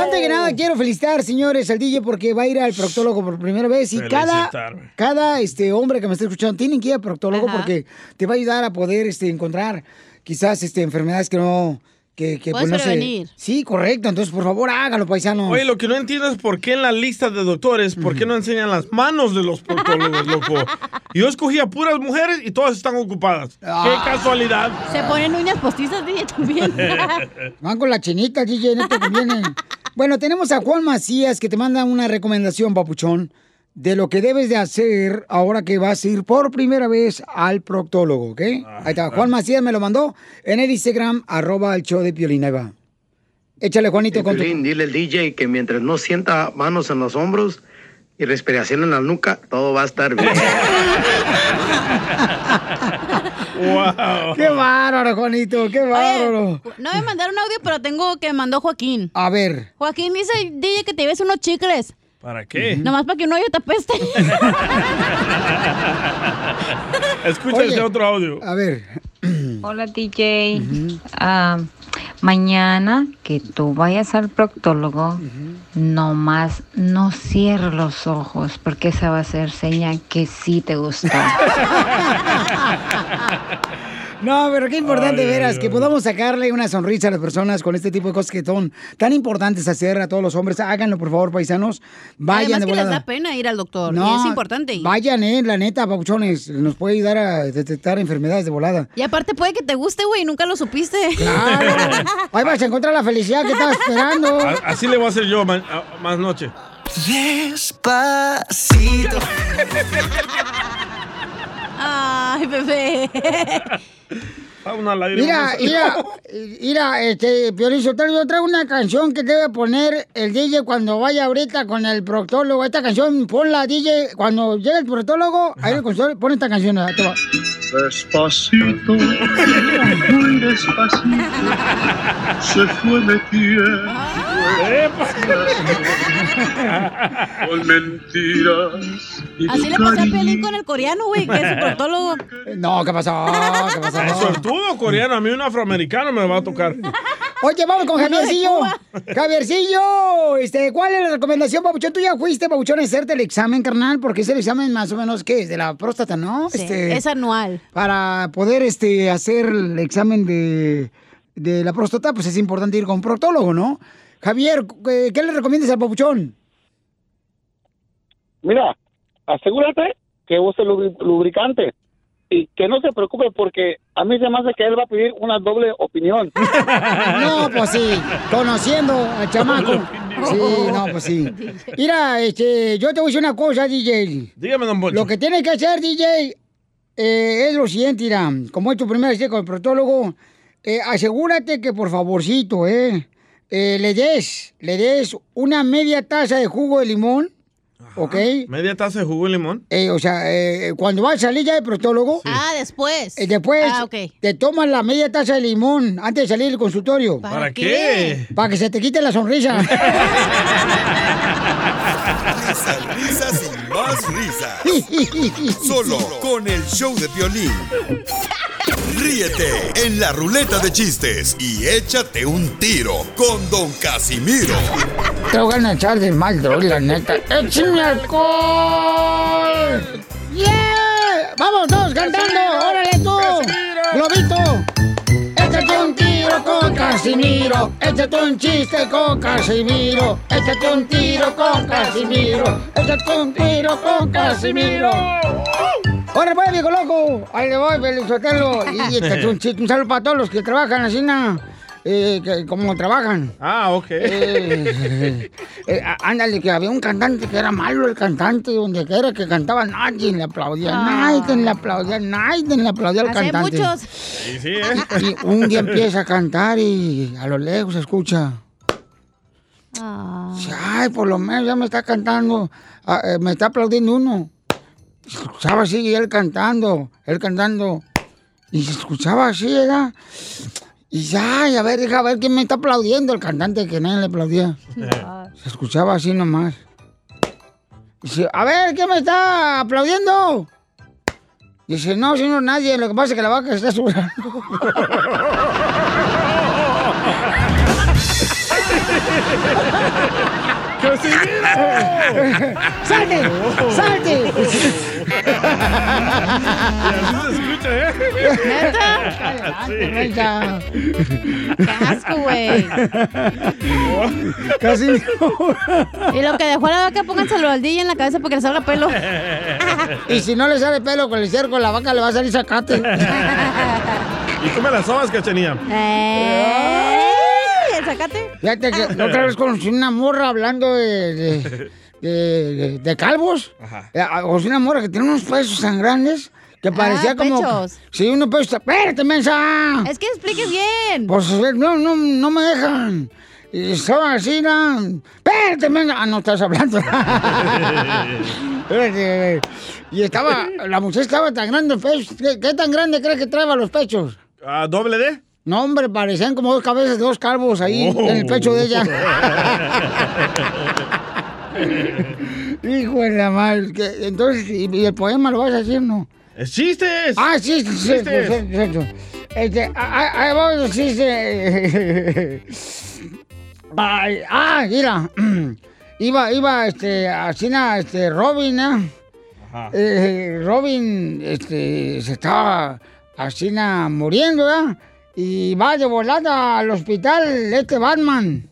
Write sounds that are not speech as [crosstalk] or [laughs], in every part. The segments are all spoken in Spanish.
antes que nada quiero felicitar, señores, al DJ porque va a ir al proctólogo por primera vez y cada, cada este hombre que me está escuchando tiene que ir al proctólogo Ajá. porque te va a ayudar a poder este, encontrar quizás este, enfermedades que no... Que, que, Puedes pues, no sé-. Sí, correcto. Entonces, por favor, hágalo, paisanos. Oye, lo que no entiendo es por qué en la lista de doctores, por qué no enseñan las manos de los proctólogos, loco. Yo escogí a puras mujeres y todas están ocupadas. Ah. ¡Qué casualidad! Se ponen uñas postizas, DJ, también. [laughs] Van con la chinita, DJ, no te conviene. Bueno, tenemos a Juan Macías que te manda una recomendación, papuchón, de lo que debes de hacer ahora que vas a ir por primera vez al proctólogo, ¿ok? Ahí está, Juan Macías me lo mandó en el Instagram, arroba el show de Piolín, ahí va. Échale, Juanito, con tu... Piolín, dile al DJ que mientras no sienta manos en los hombros y respiración en la nuca, todo va a estar bien. [laughs] ¡Wow! ¡Qué bárbaro, Juanito! ¡Qué bárbaro! Oye, no me mandaron audio, pero tengo que mandó Joaquín. A ver. Joaquín dice, DJ, que te lleves unos chicles. ¿Para qué? Nomás para que un hoyo te apeste. [laughs] Escucha ese otro audio. A ver. Hola DJ. Ah, mañana que tú vayas al proctólogo, no más no cierres los ojos porque esa va a ser señal que sí te gustó. [laughs] No, pero qué importante, Ay, veras, ay, que ay. podamos sacarle una sonrisa a las personas con este tipo de cosas que son tan importantes hacer a todos los hombres. Háganlo, por favor, paisanos. Vayan Además de que les da pena ir al doctor. No, y es importante. ir. Vayan, eh, la neta, papuchones. Nos puede ayudar a detectar enfermedades de volada. Y aparte puede que te guste, güey, nunca lo supiste. Claro. [laughs] Ahí vas a encontrar la felicidad que estabas esperando. [laughs] A- Así le voy a hacer yo a- más noche. Despacito. [laughs] Ay, bebé. Una Mira, mira, mira, este, Piolín Sotelo, yo traigo una canción que debe poner el DJ cuando vaya ahorita con el proctólogo. Esta canción, ponla, DJ, cuando llegue el proctólogo, ahí el consultorio, pon esta canción. ahí te va. Despacito, muy despacito, se fue metiendo con mentiras. y Así le pasó a Pelín con el coreano, güey, que es su proctólogo. No, ¿qué pasó? ¿Qué pasó? Es suertudo coreano, a mí un afroamericano me va a tocar. Oye, vamos con Javiercillo. Javiercillo, este, ¿cuál es la recomendación, Papuchón? Tú ya fuiste, Papuchón, a hacerte el examen, carnal, porque es el examen más o menos, ¿qué es? De la próstata, ¿no? Sí, Este, Es anual. Para poder este, hacer el examen de, de la próstata, pues es importante ir con un proctólogo, ¿no? Javier, ¿qué, qué le recomiendas al Papuchón? Mira, asegúrate que use lubri- lubricante y que no se preocupe porque a mí se me hace que él va a pedir una doble opinión. [laughs] No, pues sí, conociendo al chamaco. Sí, no, pues sí. [laughs] Mira, este, yo te voy a decir una cosa, DJ. Dígame, don Poncho. Lo que tienes que hacer, DJ, eh, es lo siguiente, mira, como es tu primera cita con el proctólogo, eh, asegúrate que por favorcito, eh, eh, le des, le des una media taza de jugo de limón, ¿ok? Media taza de jugo de limón. Eh, o sea, eh, cuando vas a salir ya del proctólogo, Ah, después. eh, después Ah, ok. te tomas la media taza de limón antes de salir del consultorio. ¿Para ¿Para qué? qué? Para que se te quite la sonrisa. Risas, [laughs] risas y más risas. Solo con el show de violín. Ríete en la ruleta de chistes y échate un tiro con Don Casimiro. Te voy a echar de mal, droga, la neta. ¡Échame alcohol! ¡Yeah! ¡Vamos todos cantando! ¡Órale tú! ¡Globito! Casimiro. Échate un chiste con Casimiro. Échate un tiro con Casimiro. Échate un tiro con Casimiro. ¡Órale, pues, viejo loco! Ahí le voy, Felizotelo. Y [laughs] échate un chiste. Un saludo para todos los que trabajan así, na, eh, que, como trabajan. Ah, ok. Eh, eh, á- ándale, que había un cantante que era malo el cantante, donde quiera que cantaba, nadie le aplaudía, Ah. nadie le aplaudía, nadie le aplaudía al cantante. muchos. Sí, sí, ¿eh? Y un día empieza a cantar y a lo lejos se escucha. Ah. Ay, por lo menos ya me está cantando, ah, eh, me está aplaudiendo uno. Se escuchaba así y él cantando, él cantando. Y se escuchaba así, ¿verdad? Y ya, y a ver, deja ver quién me está aplaudiendo, el cantante que nadie le aplaudía. Se escuchaba así nomás. Dice, a ver, ¿quién me está aplaudiendo? Dice, no, señor, nadie, lo que pasa es que la vaca está sudando. [laughs] [laughs] ¡Salte! ¡Salte! ¿Neta? ¡Qué asco, güey! Casi. Y lo que dejó la vaca, pónganselo al DJ en la cabeza para que le salga pelo. Y si no le sale pelo con el cerco, la vaca le va a salir sacate. ¿Y come las sobas, cachanía? ¡Eh! ¿El sacate? Otra vez conocí una morra hablando de, de- de- de calvos. Eh, Conocí una morra que tiene unos pechos tan grandes que parecía como... pechos. Sí, unos pechos... ¡Espérate, mensa! Es que expliques bien. Pues no, no, no me dejan. Y estaban así, ¿no? ¡Espérate, mensa! Ah, no estás hablando. [laughs] Espérate. Y estaba... La mujer estaba tan grande el pecho. ¿Qué, qué tan grande crees que traeba los pechos? ¿A doble D? No, hombre, parecían como dos cabezas de dos calvos ahí Oh. en el pecho de ella. [laughs] [laughs] Hijo de la madre. Entonces, ¿y, el poema lo vas a decir no? ¡Es chistes! Ah, Chistes. sí. Este, ah, ah, ahí va. [laughs] Ay, ah, mira. [clears throat] Iba, iba, este, así, este, Robin, ¿eh? Eh, Robin, este, se estaba así, muriendo, ¿verdad? Y va de volada al hospital este Batman.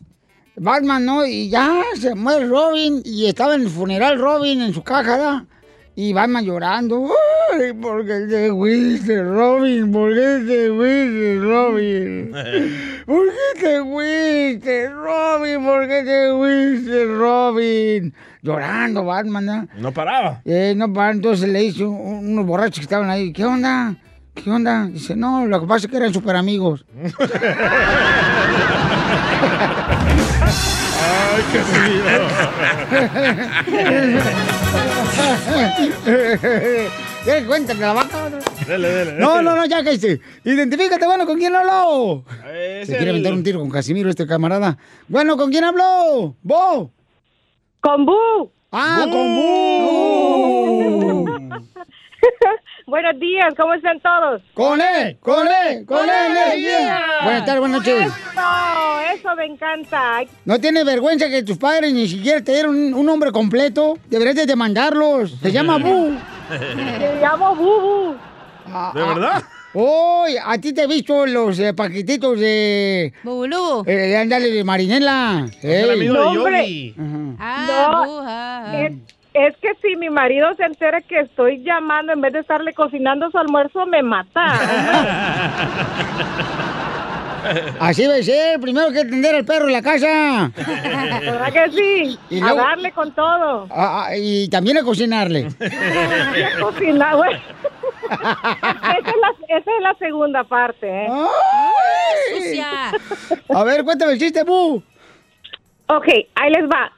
Batman, ¿no? Y ya se muere Robin y estaba en el funeral Robin en su caja, ¿verdad? Y Batman llorando. ¡Ay, por qué te fuiste, Robin! ¿Por qué te fuiste, Robin? [laughs] ¿Por qué te fuiste, Robin? ¿Por qué te fuiste, Robin? Llorando Batman, ¿no? No paraba. Eh, no, para, entonces le un- unos borrachos que estaban ahí, ¿qué onda? ¿Qué onda? Dice, no, lo que pasa es que eran super amigos. [laughs] ¡Ay, ¿Quieres [laughs] cuenta de la vaca? Dele, dele. No, no, no, ya que hice. Identifícate, bueno, ¿con quién habló? Es Se quiere aventar un tiro con Casimiro, este camarada. Bueno, ¿con quién habló? ¿Bo? Con Bu. Ah, con Bu. [laughs] Buenos días, ¿cómo están todos? Con él, con él, con él, energía. Buenas tardes, buenas noches. Eso me encanta. ¿No tienes vergüenza que tus padres ni siquiera te dieron un, un nombre completo? Deberías de demandarlos. Se llama Bu. Me llamo Bubu. ¿De verdad? Hoy, a ti te he visto los eh, paquetitos de... Bubulubu. Eh, ándale, de Marinela. Es el amigo No, de hombre. Yogi. Ah, No, bu, ah, ah. Es, es que si mi marido se entera que estoy llamando en vez de estarle cocinando su almuerzo, me mata. [laughs] Así debe ser. Primero hay que atender al perro en la casa. ¿Verdad que sí? Y A luego- darle con todo. Ah, ah, y también a cocinarle. [laughs] A cocinar, güey. [laughs] Esa es, la, esa es la segunda parte, ¿eh? Ay. Sucia. A ver, cuéntame el chiste, Bu. Ok, ahí les va.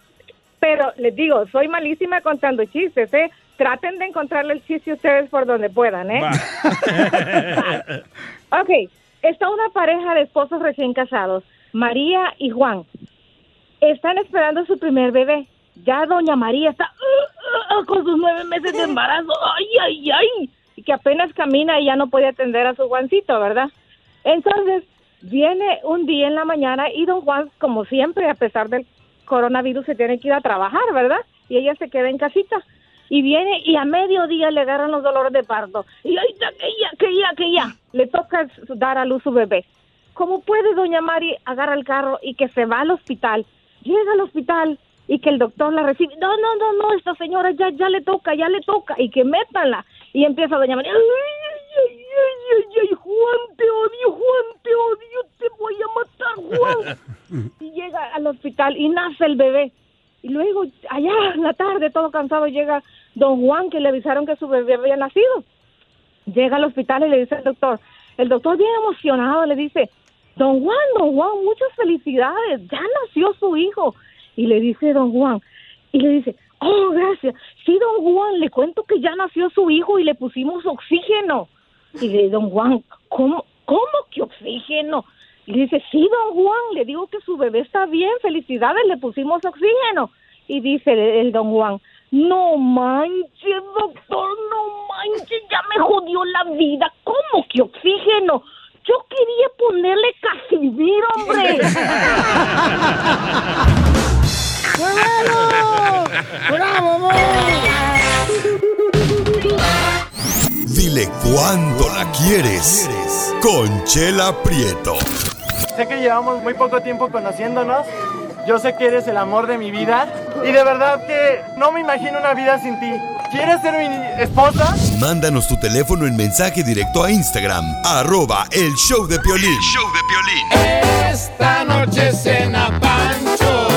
Pero les digo, soy malísima contando chistes, ¿eh? Traten de encontrarle el chiste ustedes por donde puedan, ¿eh? [laughs] Ok, está una pareja de esposos recién casados, María y Juan. Están esperando su primer bebé. Ya doña María está uh, uh, uh, con sus nueve meses de embarazo. ¡Ay, ay, ay! Y que apenas camina y ya no puede atender a su Juancito, ¿verdad? Entonces, viene un día en la mañana y don Juan, como siempre, a pesar del coronavirus, se tiene que ir a trabajar, ¿verdad? Y ella se queda en casita. Y viene y a mediodía le agarran los dolores de parto. Y ahí está, que ya, que ya, que ya. Le toca dar a luz su bebé. ¿Cómo puede doña Mari agarra el carro y que se va al hospital? Llega al hospital y que el doctor la recibe. No, no, no, no, esta señora ya, ya le toca, ya le toca. Y que métanla. Y empieza doña Mari. Ay, ay, ay, ay, ay, Juan, te odio, Juan, te odio, te voy a matar, Juan. [laughs] Y llega al hospital y nace el bebé. Y luego, allá en la tarde, todo cansado, llega don Juan, que le avisaron que su bebé había nacido. Llega al hospital y le dice al doctor, el doctor bien emocionado le dice, don Juan, don Juan, muchas felicidades, ya nació su hijo. Y le dice don Juan, y le dice, oh, gracias, sí, don Juan, le cuento que ya nació su hijo y le pusimos oxígeno. Y le dice, don Juan, ¿cómo, cómo que oxígeno? Le dice, sí, don Juan, le digo que su bebé está bien, felicidades, le pusimos oxígeno. Y dice el don Juan, no manches, doctor, no manches, ya me jodió la vida. ¿Cómo que oxígeno? Yo quería ponerle Casimiro, hombre. [laughs] bueno! ¡Bravo, amor! Dile cuándo la quieres. Conchela Prieto. Sé que llevamos muy poco tiempo conociéndonos. Yo sé que eres el amor de mi vida. Y de verdad que no me imagino una vida sin ti. ¿Quieres ser mi esposa? Mándanos tu teléfono en mensaje directo a Instagram, arroba el show de Piolín. show de Esta noche cena Pancho.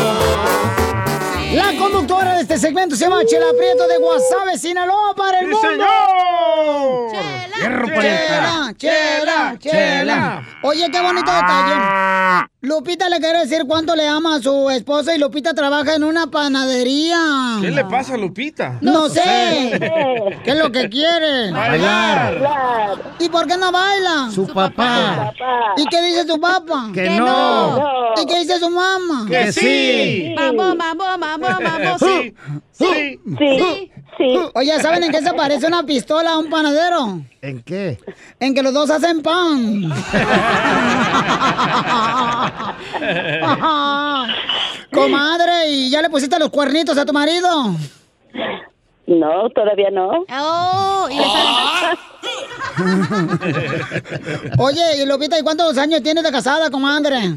La conductora de este segmento se llama Chela Prieto de Guasave, Sinaloa, para el ¡Sí, mundo. señor! Chela, Chela, chela, chela. Oye, qué bonito detalle. Lupita le quiere decir cuánto le ama a su esposa y Lupita trabaja en una panadería. ¿Qué le pasa a Lupita? No sé. ¿Qué es lo que quiere? Bailar. ¿Y por qué no baila? Su papá. ¿Y qué dice su papá? Que Que no. no. ¿Y qué dice su mamá? Que sí. Vamos, vamos, vamos, vamos. Sí. Sí. Sí. Sí. [laughs] Oye, ¿saben en qué se parece una pistola a un panadero? ¿En qué? En que los dos hacen pan. [laughs] Comadre, ¿y ya le pusiste los cuernitos a tu marido? No, todavía no. Oh, y [laughs] Oye, y Lupita, ¿y cuántos años tienes de casada, comadre?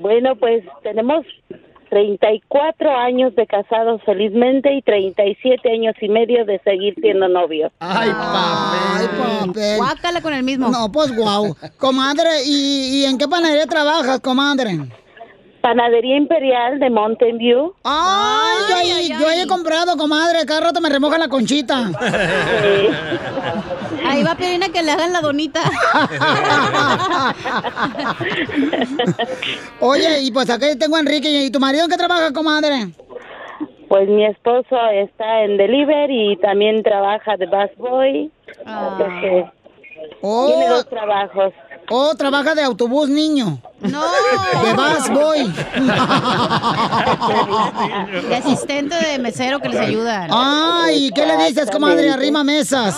Bueno, pues tenemos 34 años de casados felizmente y 37 años y medio de seguir siendo novios. Ay, papel. Ay, papel. Guácala con el mismo. No, pues guau. Comadre, ¿y, y en qué panadería trabajas, comadre? Panadería Imperial de Mountain View. Ay, yo, ahí, yo ahí he comprado, comadre. Cada rato me remoja la conchita. [laughs] Ahí va Pierina que le hagan la donita. [laughs] [laughs] Oye, y pues aquí tengo a Enrique. ¿Y tu marido en qué trabaja, comadre? Pues mi esposo está en delivery y también trabaja de busboy. Entonces, Oh. Tiene dos trabajos. Oh, trabaja de autobús, niño. No. De bus boy. De asistente de mesero que les ayudan. Ay, ¿qué le dices, comadre? Arrima mesas.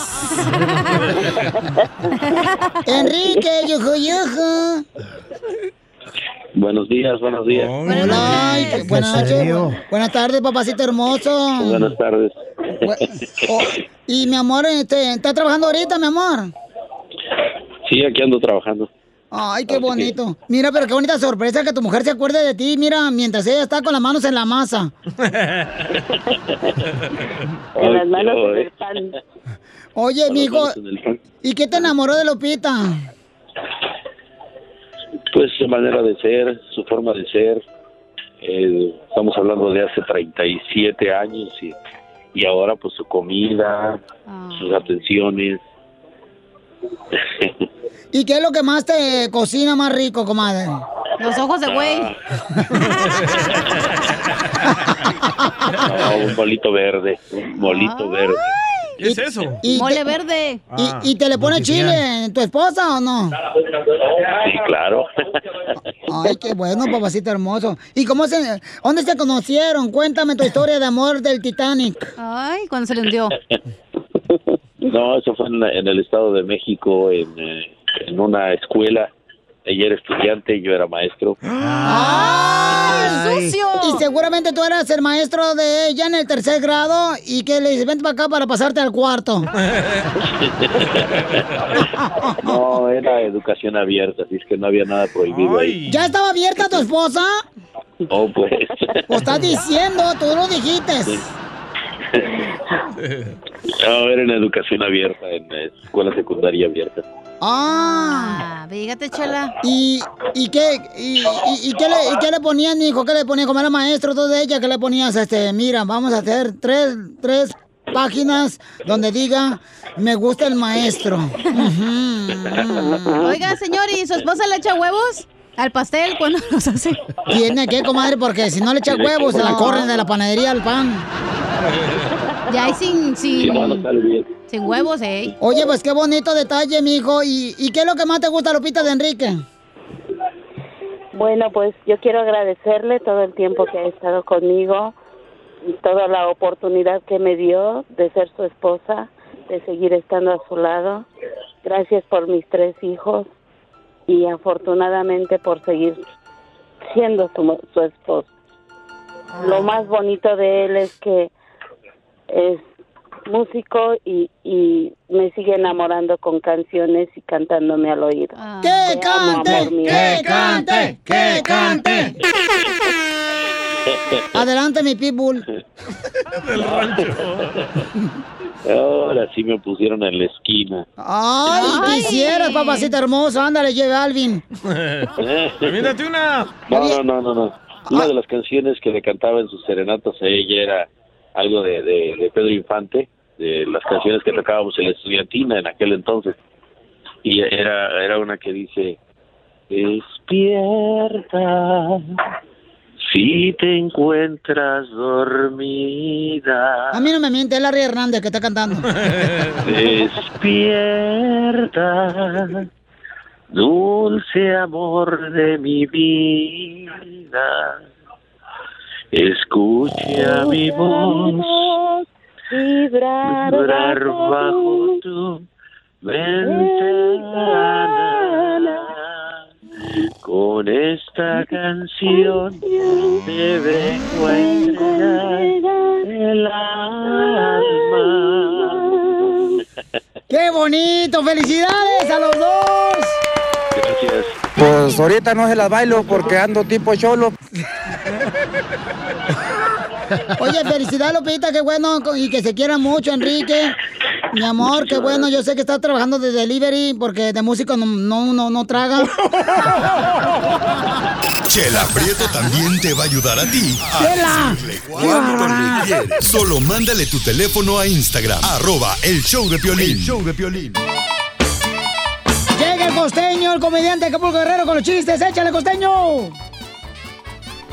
Enrique, yuju, yuju. Buenos días, buenos días. Ay, qué- buenas noches. Buenas tardes, papacito hermoso. Buenas tardes. Oh, y mi amor, este, ¿está trabajando ahorita, mi amor? Sí, aquí ando trabajando. Ay, qué bonito. Mira, pero qué bonita sorpresa que tu mujer se acuerde de ti, mira, mientras ella está con las manos en la masa. [laughs] Con las manos en el pan. Oye, mijo. ¿y qué te enamoró de Lupita? Pues su manera de ser, su forma de ser. Eh, estamos hablando de hace 37 años y, y ahora pues su comida, sus atenciones. ¿Y qué es lo que más te cocina más rico, comadre? Los ojos de güey. Ah, [laughs] un bolito verde, un bolito verde. ¿Qué es eso? Y Mole te- verde. ¿Y, y te le pone chile en tu esposa o no? Sí, claro. Ay, qué bueno, papacito hermoso. ¿Y cómo se, dónde se conocieron? Cuéntame tu historia de amor del Titanic. Ay, cuando se le hundió. No, eso fue en, en el Estado de México, en, eh, en una escuela. Ella era estudiante y yo era maestro. ¡Ay, sucio! Y seguramente tú eras el maestro de ella en el tercer grado y que le dices, vente para acá para pasarte al cuarto. [laughs] No, era educación abierta, así es que no había nada prohibido ahí. ¿Ya estaba abierta tu esposa? Oh, pues. Lo estás diciendo, tú lo dijiste. No, [laughs] era en educación abierta, en escuela secundaria abierta. Ah. Fíjate, chela. ¿Y, y qué, y, y- y qué, le, y qué le ponían, hijo? ¿Qué le ponían? Como era maestro, todo de ella, ¿qué le ponías? Este, mira, vamos a hacer tres, tres páginas donde diga, me gusta el maestro. [laughs] Oiga, señor, ¿y su esposa le echa huevos al pastel cuando [laughs] los hace? Tiene que, comadre, porque si no le echa huevos, se la corren de la panadería al pan. Ya hay sin, sin huevos, ¿eh? Oye, pues qué bonito detalle, mijo. ¿Y, ¿Y qué es lo que más te gusta, Lupita, de Enrique? Bueno, pues yo quiero agradecerle todo el tiempo que ha estado conmigo y toda la oportunidad que me dio de ser su esposa, de seguir estando a su lado. Gracias por mis tres hijos y afortunadamente por seguir siendo su, su esposo. Lo más bonito de él es que es músico y, y me sigue enamorando con canciones y cantándome al oído. ¡Que amo, cante! amor mío. ¡Que cante! ¡Que cante! [laughs] Adelante, mi pitbull. [laughs] Del rancho. Ahora sí me pusieron en la esquina. Ay, quisieras, papacita hermosa. Ándale, lleve a Alvin. Mírate una. No, no, no, no, no. Una de las canciones que le cantaba en sus serenatas a ella era algo de, de, de Pedro Infante, de las canciones que tocábamos en la estudiantina en aquel entonces. Y era, era una que dice, despierta si te encuentras dormida. A mí no me miente, es Larry Hernández que está cantando. Despierta, dulce amor de mi vida. Escucha mi voz vibrar, vibrar bajo tu ventana. Con esta canción te vengo a entregar el alma. ¡Qué bonito! ¡Felicidades a los dos! Gracias. Pues ahorita no se las bailo porque ando tipo cholo. Oye, felicidades, Lupita, qué bueno y que se quieran mucho, Enrique. Mi amor, qué bueno. Yo sé que estás trabajando de delivery porque de músico no, no, no, no traga. [laughs] Chela Prieto también te va a ayudar a ti a Chela. cuánto le quieres. Solo mándale tu teléfono a Instagram, arroba el show de Piolín. El show de Piolín. Llega el costeño, el comediante Acapulco Guerrero con los chistes. ¡Échale, costeño!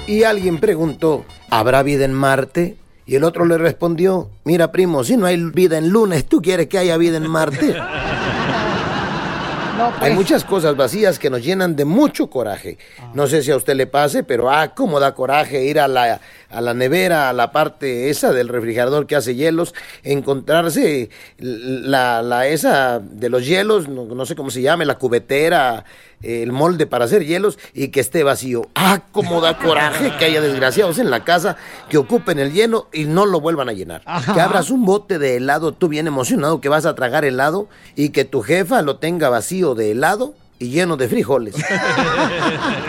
Y alguien preguntó, ¿habrá vida en Marte? Y el otro le respondió, mira primo, si no hay vida en lunes, ¿tú quieres que haya vida en Marte? [laughs] Hay muchas cosas vacías que nos llenan de mucho coraje. No sé si a usted le pase, pero ah, cómo da coraje ir a la, a la nevera, a la parte esa del refrigerador que hace hielos, encontrarse la, la esa de los hielos, no, no sé cómo se llame, la cubetera, el molde para hacer hielos y que esté vacío. Ah, cómo da [laughs] coraje que haya desgraciados en la casa que ocupen el lleno y no lo vuelvan a llenar. Ajá. Que abras un bote de helado, tú bien emocionado que vas a tragar helado y que tu jefa lo tenga vacío de helado y lleno de frijoles. [laughs]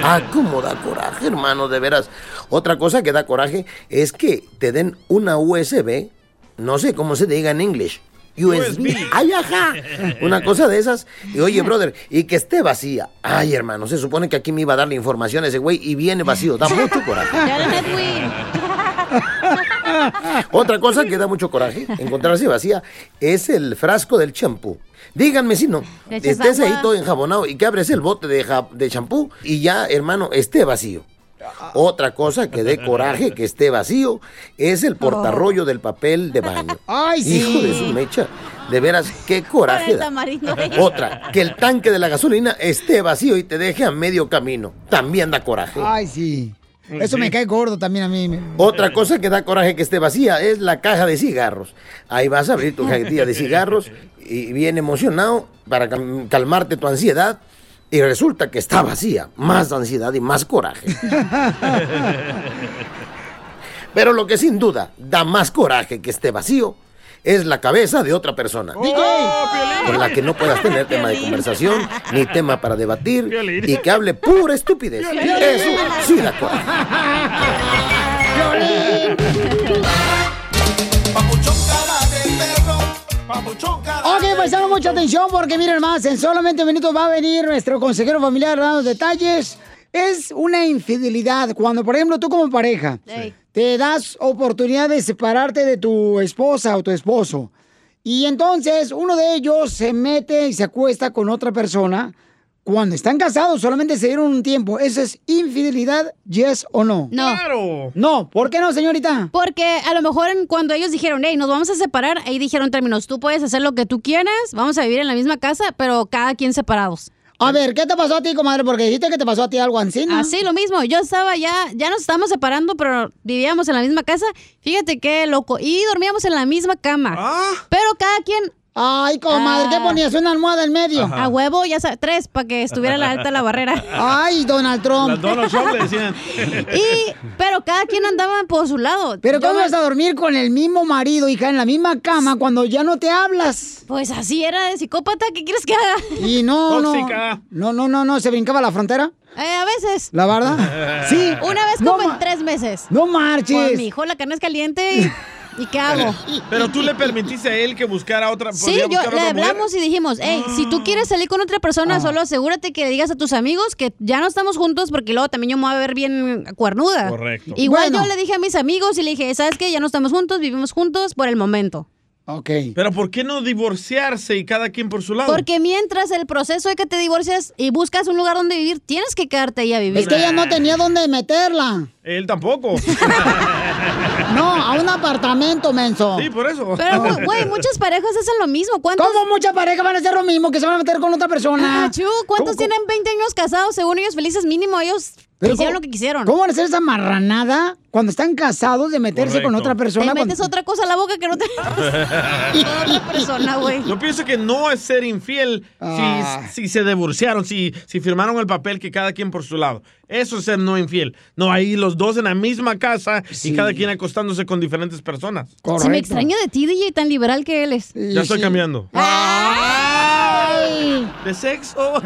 ah, cómo da coraje, hermano, de veras. Otra cosa que da coraje es que te den una USB, no sé cómo se diga en inglés. USB. Ay, ajá. Una cosa de esas. Y oye, brother, y que esté vacía. Ay, hermano, se supone que aquí me iba a dar la información ese güey y viene vacío. Da mucho coraje. Otra cosa que da mucho coraje, encontrarse vacía, es el frasco del champú. Díganme si no, estés ahí todo enjabonado y que abres el bote de champú y ya, hermano, esté vacío. Otra cosa que dé coraje que esté vacío es el portarrollo del papel de baño. [laughs] Ay, sí. Hijo de su mecha. De veras, qué coraje da. Otra, que el tanque de la gasolina esté vacío y te deje a medio camino. También da coraje. Ay, sí. Eso me cae gordo también a mí. Otra cosa que da coraje que esté vacía es la caja de cigarros. Ahí vas a abrir tu cajetilla de [laughs] cigarros y bien emocionado para cal- calmarte tu ansiedad y resulta que está vacía. Más ansiedad y más coraje. [laughs] Pero lo que sin duda da más coraje que esté vacío es la cabeza de otra persona. Con la que no puedas tener tema de conversación ni tema para debatir y que hable pura estupidez. Eso sí da coraje. Ok, pues mucha atención porque miren más, en solamente minutos va a venir nuestro consejero familiar dando detalles. Es una infidelidad cuando, por ejemplo, tú como pareja te das oportunidad de separarte de tu esposa o tu esposo. Y entonces uno de ellos se mete y se acuesta con otra persona. Cuando están casados, solamente se dieron un tiempo. ¿Eso es infidelidad, yes o no? No. No, ¿por qué no, señorita? Porque a lo mejor en- cuando ellos dijeron, hey, nos vamos a separar, ahí dijeron términos, tú puedes hacer lo que tú quieras, vamos a vivir en la misma casa, pero cada quien separados. A ver, ¿qué te pasó a ti, comadre? Porque dijiste que te pasó a ti algo así, ¿no? Así, lo mismo. Yo estaba ya, ya nos estábamos separando, pero vivíamos en la misma casa. Fíjate qué loco. Y dormíamos en la misma cama. Pero cada quien Ay, comadre, ¿qué ponías? ¿Una almohada en medio? A huevo, ya sabes, tres, para que estuviera la alta la barrera. Ay, Donald Trump. La Donald Trump le decían. [laughs] Y, pero cada quien andaba por su lado. Pero ¿cómo me- vas a dormir con el mismo marido, hija, en la misma cama cuando ya no te hablas? Pues así era de psicópata, ¿qué quieres que haga? Y no, Tóxica. no. No, no, no, no, se brincaba la frontera. Eh, a veces. ¿La verdad? [laughs] Sí. Una vez como en tres meses. No Pues marches. mi hijo, la carne es caliente y, [laughs] ¿y qué hago? [laughs] Pero tú le permitiste a él que buscara otra. Sí, yo le mujer. hablamos y dijimos, hey, si tú quieres salir con otra persona, Ah. solo asegúrate que le digas a tus amigos que ya no estamos juntos porque luego también yo me voy a ver bien cuernuda. Correcto. Igual Bueno. yo le dije a mis amigos y le dije, ¿sabes qué? Ya no estamos juntos, vivimos juntos por el momento. Ok. Pero ¿por qué no divorciarse y cada quien por su lado? Porque mientras el proceso de que te divorcias y buscas un lugar donde vivir, tienes que quedarte ahí a vivir. Es que ella no tenía dónde meterla. Él tampoco. [laughs] No, a un apartamento, menso. Sí, por eso. Pero, [laughs] güey, muchas parejas hacen lo mismo. ¿Cuántos? ¿Cómo muchas parejas van a hacer lo mismo que se van a meter con otra persona? Ah, chu, ¿Cuántos ¿Cómo- tienen 20 años casados? Según ellos felices, mínimo ellos Pero hicieron ¿cómo- lo que quisieron. ¿Cómo van a hacer esa marranada cuando están casados de meterse con Correcto. otra persona? Te metes cuando- otra cosa a la boca que no te... [laughs] [laughs] otra persona, güey. Yo pienso que no es ser infiel Ah. si, si se divorciaron, si, si firmaron el papel que cada quien por su lado. Eso es ser no infiel. No, ahí los dos en la misma casa y cada quien acostándose con diferentes personas. Si me extraño de ti, DJ, tan liberal que él es. Ya estoy cambiando. ¡Ay! ¿De sexo? [laughs]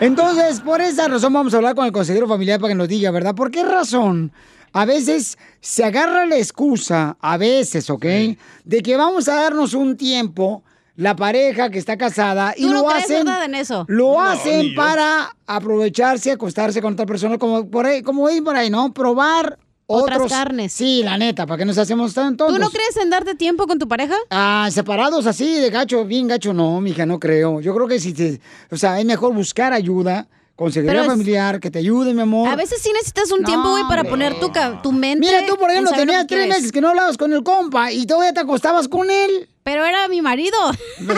Entonces, por esa razón vamos a hablar con el consejero familiar para que nos diga, ¿verdad? ¿Por qué razón? A veces se agarra la excusa, a veces, ¿ok? De que vamos a darnos un tiempo, la pareja que está casada, y ¿Tú no lo crees, hacen. verdad, en eso? Lo No, hacen para aprovecharse, acostarse con otra persona, como por ahí, como dicen por ahí, ¿no? Probar Otras otros- carnes. Sí, la neta, para que nos hacemos tan tontos. ¿Tú no crees en darte tiempo con tu pareja? Ah, separados así, de gacho, bien gacho, no, mija, no creo. Yo creo que si te, o sea, es mejor buscar ayuda, consejería Pero es- familiar, que te ayude, mi amor. A veces sí necesitas un tiempo, güey, para poner tu, ca- tu mente. Mira, tú, por en ejemplo, saber lo tenías que tres quieres. meses que no hablabas con el compa y todavía te acostabas con él. Pero era mi marido. [laughs]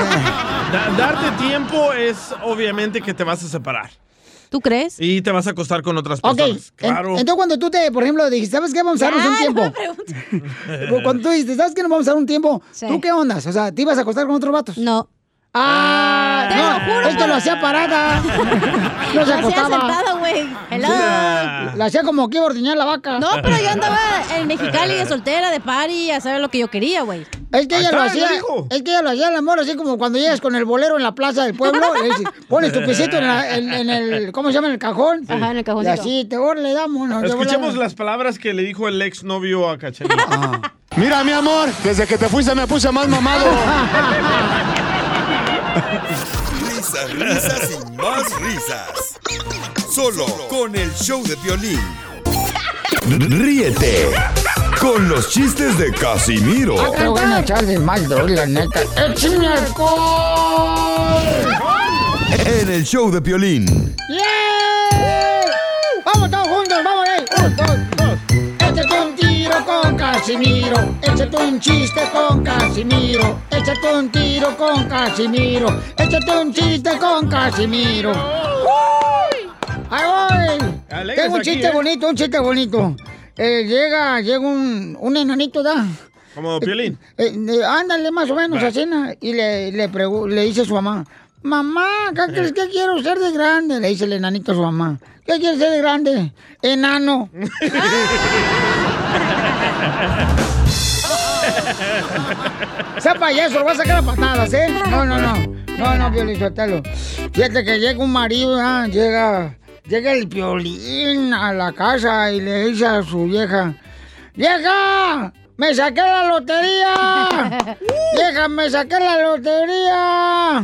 Da- darte tiempo es obviamente que te vas a separar. ¿Tú crees? Y te vas a acostar con otras personas. en- Claro. entonces cuando tú te, por ejemplo, dijiste, ¿sabes qué? Vamos a darnos un tiempo. [laughs] Cuando tú dijiste, ¿sabes qué? Nos vamos a dar un tiempo. Sí. ¿Tú qué ondas? O sea, ¿te ibas a acostar con otros vatos? No. Ah, Te no, lo juro es que por- lo hacía parada. [laughs] no se Lo hacía acostaba. sentada, güey. Hello. Ah. La hacía como que iba a ordeñar la vaca. No, pero yo andaba en Mexicali de soltera, de party, a saber lo que yo quería, güey. Es que ella lo hacía, dijo. es que ella lo hacía el amor, así como cuando llegas con el bolero en la plaza del pueblo, le dices, pones tu pisito en, la- en- en el, ¿cómo se llama? En el cajón. Ajá, en el Y cajoncito. así, te le damos. Escuchemos las palabras que le dijo el ex novio a Cachanilla. Ah. Mira, mi amor, desde que te fuiste me puse más mamado. Risas, risas y más risas. Solo con el show de violín. Ríete con los chistes de Casimiro Te voy a echar de mal, la neta. ¡Échame alcohol! en el show de violín. ¡Yeah! ¡Vamos todos juntos! ¡Vamos ahí! ¡Un, dos, dos! Échate un tiro con Casimiro. Échate un chiste con Casimiro. Échate un tiro con Casimiro. Échate un chiste con Casimiro. ¡Ahí voy! Tengo un aquí, chiste ¿eh? bonito, un chiste bonito. Eh, llega, llega un, un enanito, ¿da? Como Piolín. Eh, eh, ándale, más o menos, así, ¿no? Y le, le, pregu- le dice a su mamá, mamá, ¿qué crees que quiero ser de grande? Le dice el enanito a su mamá, ¿qué quieres ser de grande? Enano. [laughs] sea payaso, lo vas a sacar a patadas, ¿eh? No, no, no. No, no, Piolín, suéltalo. Fíjate que llega un marido, ah, llega, llega el Piolín a la casa y le dice a su vieja, ¡Vieja! ¡Me saqué la lotería! [laughs] ¡Vieja, me saqué la lotería!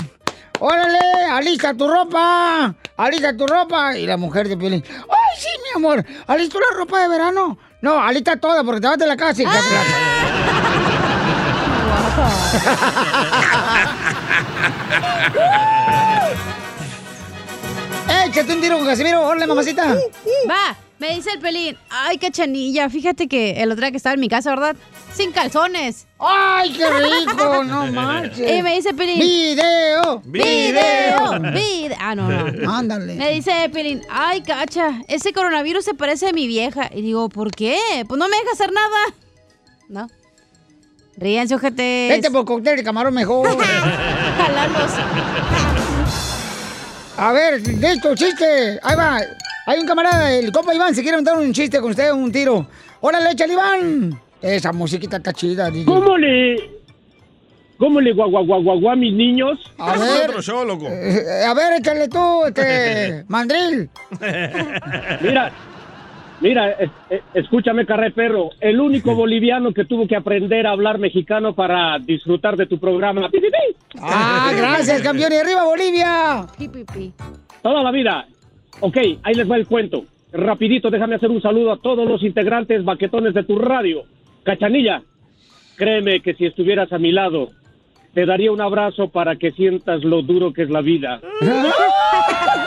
¡Órale! ¡Alista tu ropa! ¡Alista tu ropa! Y la mujer de Piolín, ¡ay, sí, mi amor! ¿Alisto la ropa de verano? No, alista toda porque te vas de la casa y te [laughs] [laughs] ¡Échate un tiro con Casimiro! ¡Órale, mamacita! Va, me dice el pelín. Ay, cachanilla. Fíjate que el otro día que estaba en mi casa, ¿verdad? Sin calzones. ¡Ay, qué rico! ¡No [laughs] marches! Y me dice Pelín. ¡Video! ¡Video! ¡Video! Ah, no, no. [laughs] Ándale. Me dice Pelín, ay, cacha, ese coronavirus se parece a mi vieja. Y digo, ¿por qué? Pues no me deja hacer nada. No. Ríanse, ojetes. Vete por cóctel de camarón mejor. [laughs] A ver, listo, chiste. Ahí va. Hay un camarada, el compa Iván, se quiere aventar un chiste con usted, un tiro. ¡Órale, échale, Iván! Esa musiquita está chida, DJ. ¿Cómo le, cómo le guagua guagua guagua a mis niños? A ver, eh, a ver, échale tú, este, [laughs] mandril. Mira, mira, es- es- escúchame, carre perro. El único boliviano que tuvo que aprender a hablar mexicano para disfrutar de tu programa. ¡Pi, pi, pi! Ah, gracias, campeón. Y arriba, Bolivia. Toda la vida. Ok, ahí les va el cuento. Rapidito, déjame hacer un saludo a todos los integrantes baquetones de tu radio. Cachanilla, créeme que si estuvieras a mi lado, te daría un abrazo para que sientas lo duro que es la vida. [laughs]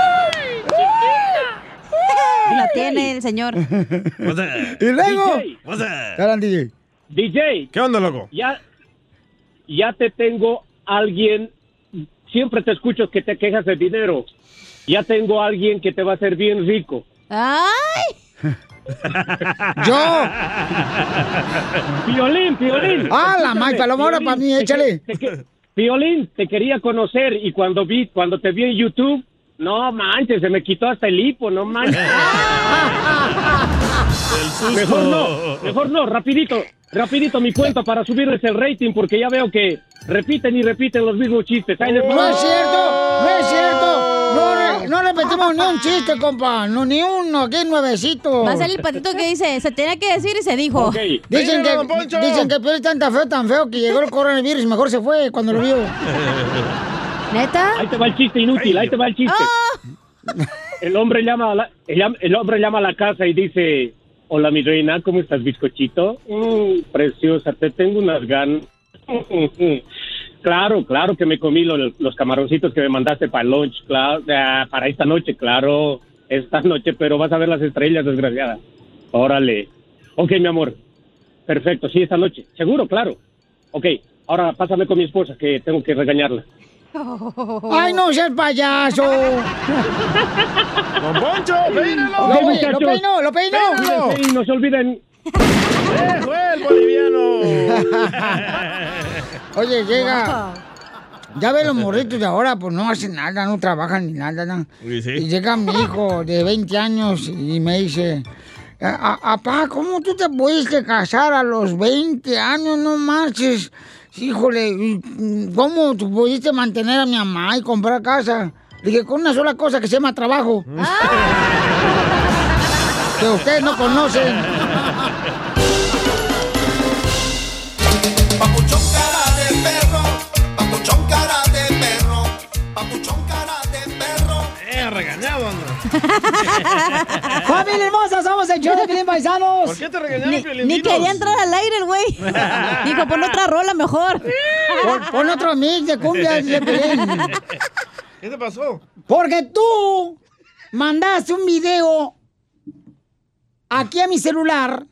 La tiene el señor. Y luego. DJ. DJ. ¿Qué onda, loco? Ya, ya te tengo alguien, siempre te escucho que te quejas de dinero. Ya tengo alguien que te va a hacer bien rico. ¡Ay! [laughs] ¡Yo! Piolín, Piolín. Ah, la May Paloma, ahora para mí, échale. Te Piolín, te quería conocer y cuando vi, cuando te vi en YouTube, no manches, se me quitó hasta el hipo, no manches. [laughs] Mejor no, mejor no, rapidito, rapidito mi cuento para subirles el rating porque ya veo que repiten y repiten los mismos chistes. No es cierto, no es cierto. No, re- no repetimos ni un chiste, compa. No, ni uno, aquí nuevecito. Va a ser el patito que dice, se tenía que decir y se dijo. Dicen que, dicen que Piolín tan feo, tan feo que llegó el coronavirus y mejor se fue cuando lo vio. [laughs] ¿Neta? Ahí te va el chiste inútil, ahí te va el chiste. El hombre llama a la, el, hombre llama a la casa y dice, hola mi reina, ¿cómo estás, bizcochito? "Mm, preciosa, te tengo unas ganas. [laughs] claro, claro que me comí lo- los camaroncitos que me mandaste para el lunch, claro, ah, para esta noche, claro, esta [laughs] noche, pero vas a ver las estrellas, desgraciada. Órale. Ok, mi amor. Perfecto, sí, esta noche. Seguro, claro. Ok, ahora pásame con mi esposa que tengo que regañarla. ¡Ay, no seas payaso! ¡Don Poncho, peínalo! Lo, Ok, pe- lo peinó, lo peinó. Cuídense y no se olviden. ¡Eso es, el boliviano! [laughs] Oye, llega. Ya ve los morritos de ahora, pues no hacen nada, no trabajan ni nada. ¿no? Sí, sí. Y llega mi hijo de 20 años y me dice, "A- a- Apá, ¿cómo tú te pudiste casar a los 20 años? No marches. Híjole, ¿y ¿cómo tú pudiste mantener a mi mamá y comprar casa? Le dije, con una sola cosa que se llama trabajo. que ustedes no conocen. ¡Familia hermosa! Somos el show de Pilín Paisanos. ¿Por qué te regañaron, Ni, ni quería entrar al aire el güey. [laughs] Dijo, pon otra rola mejor. Pon, pon otro mix de cumbia de Piolín. ¿Qué te pasó? Porque tú mandaste un video aquí a mi celular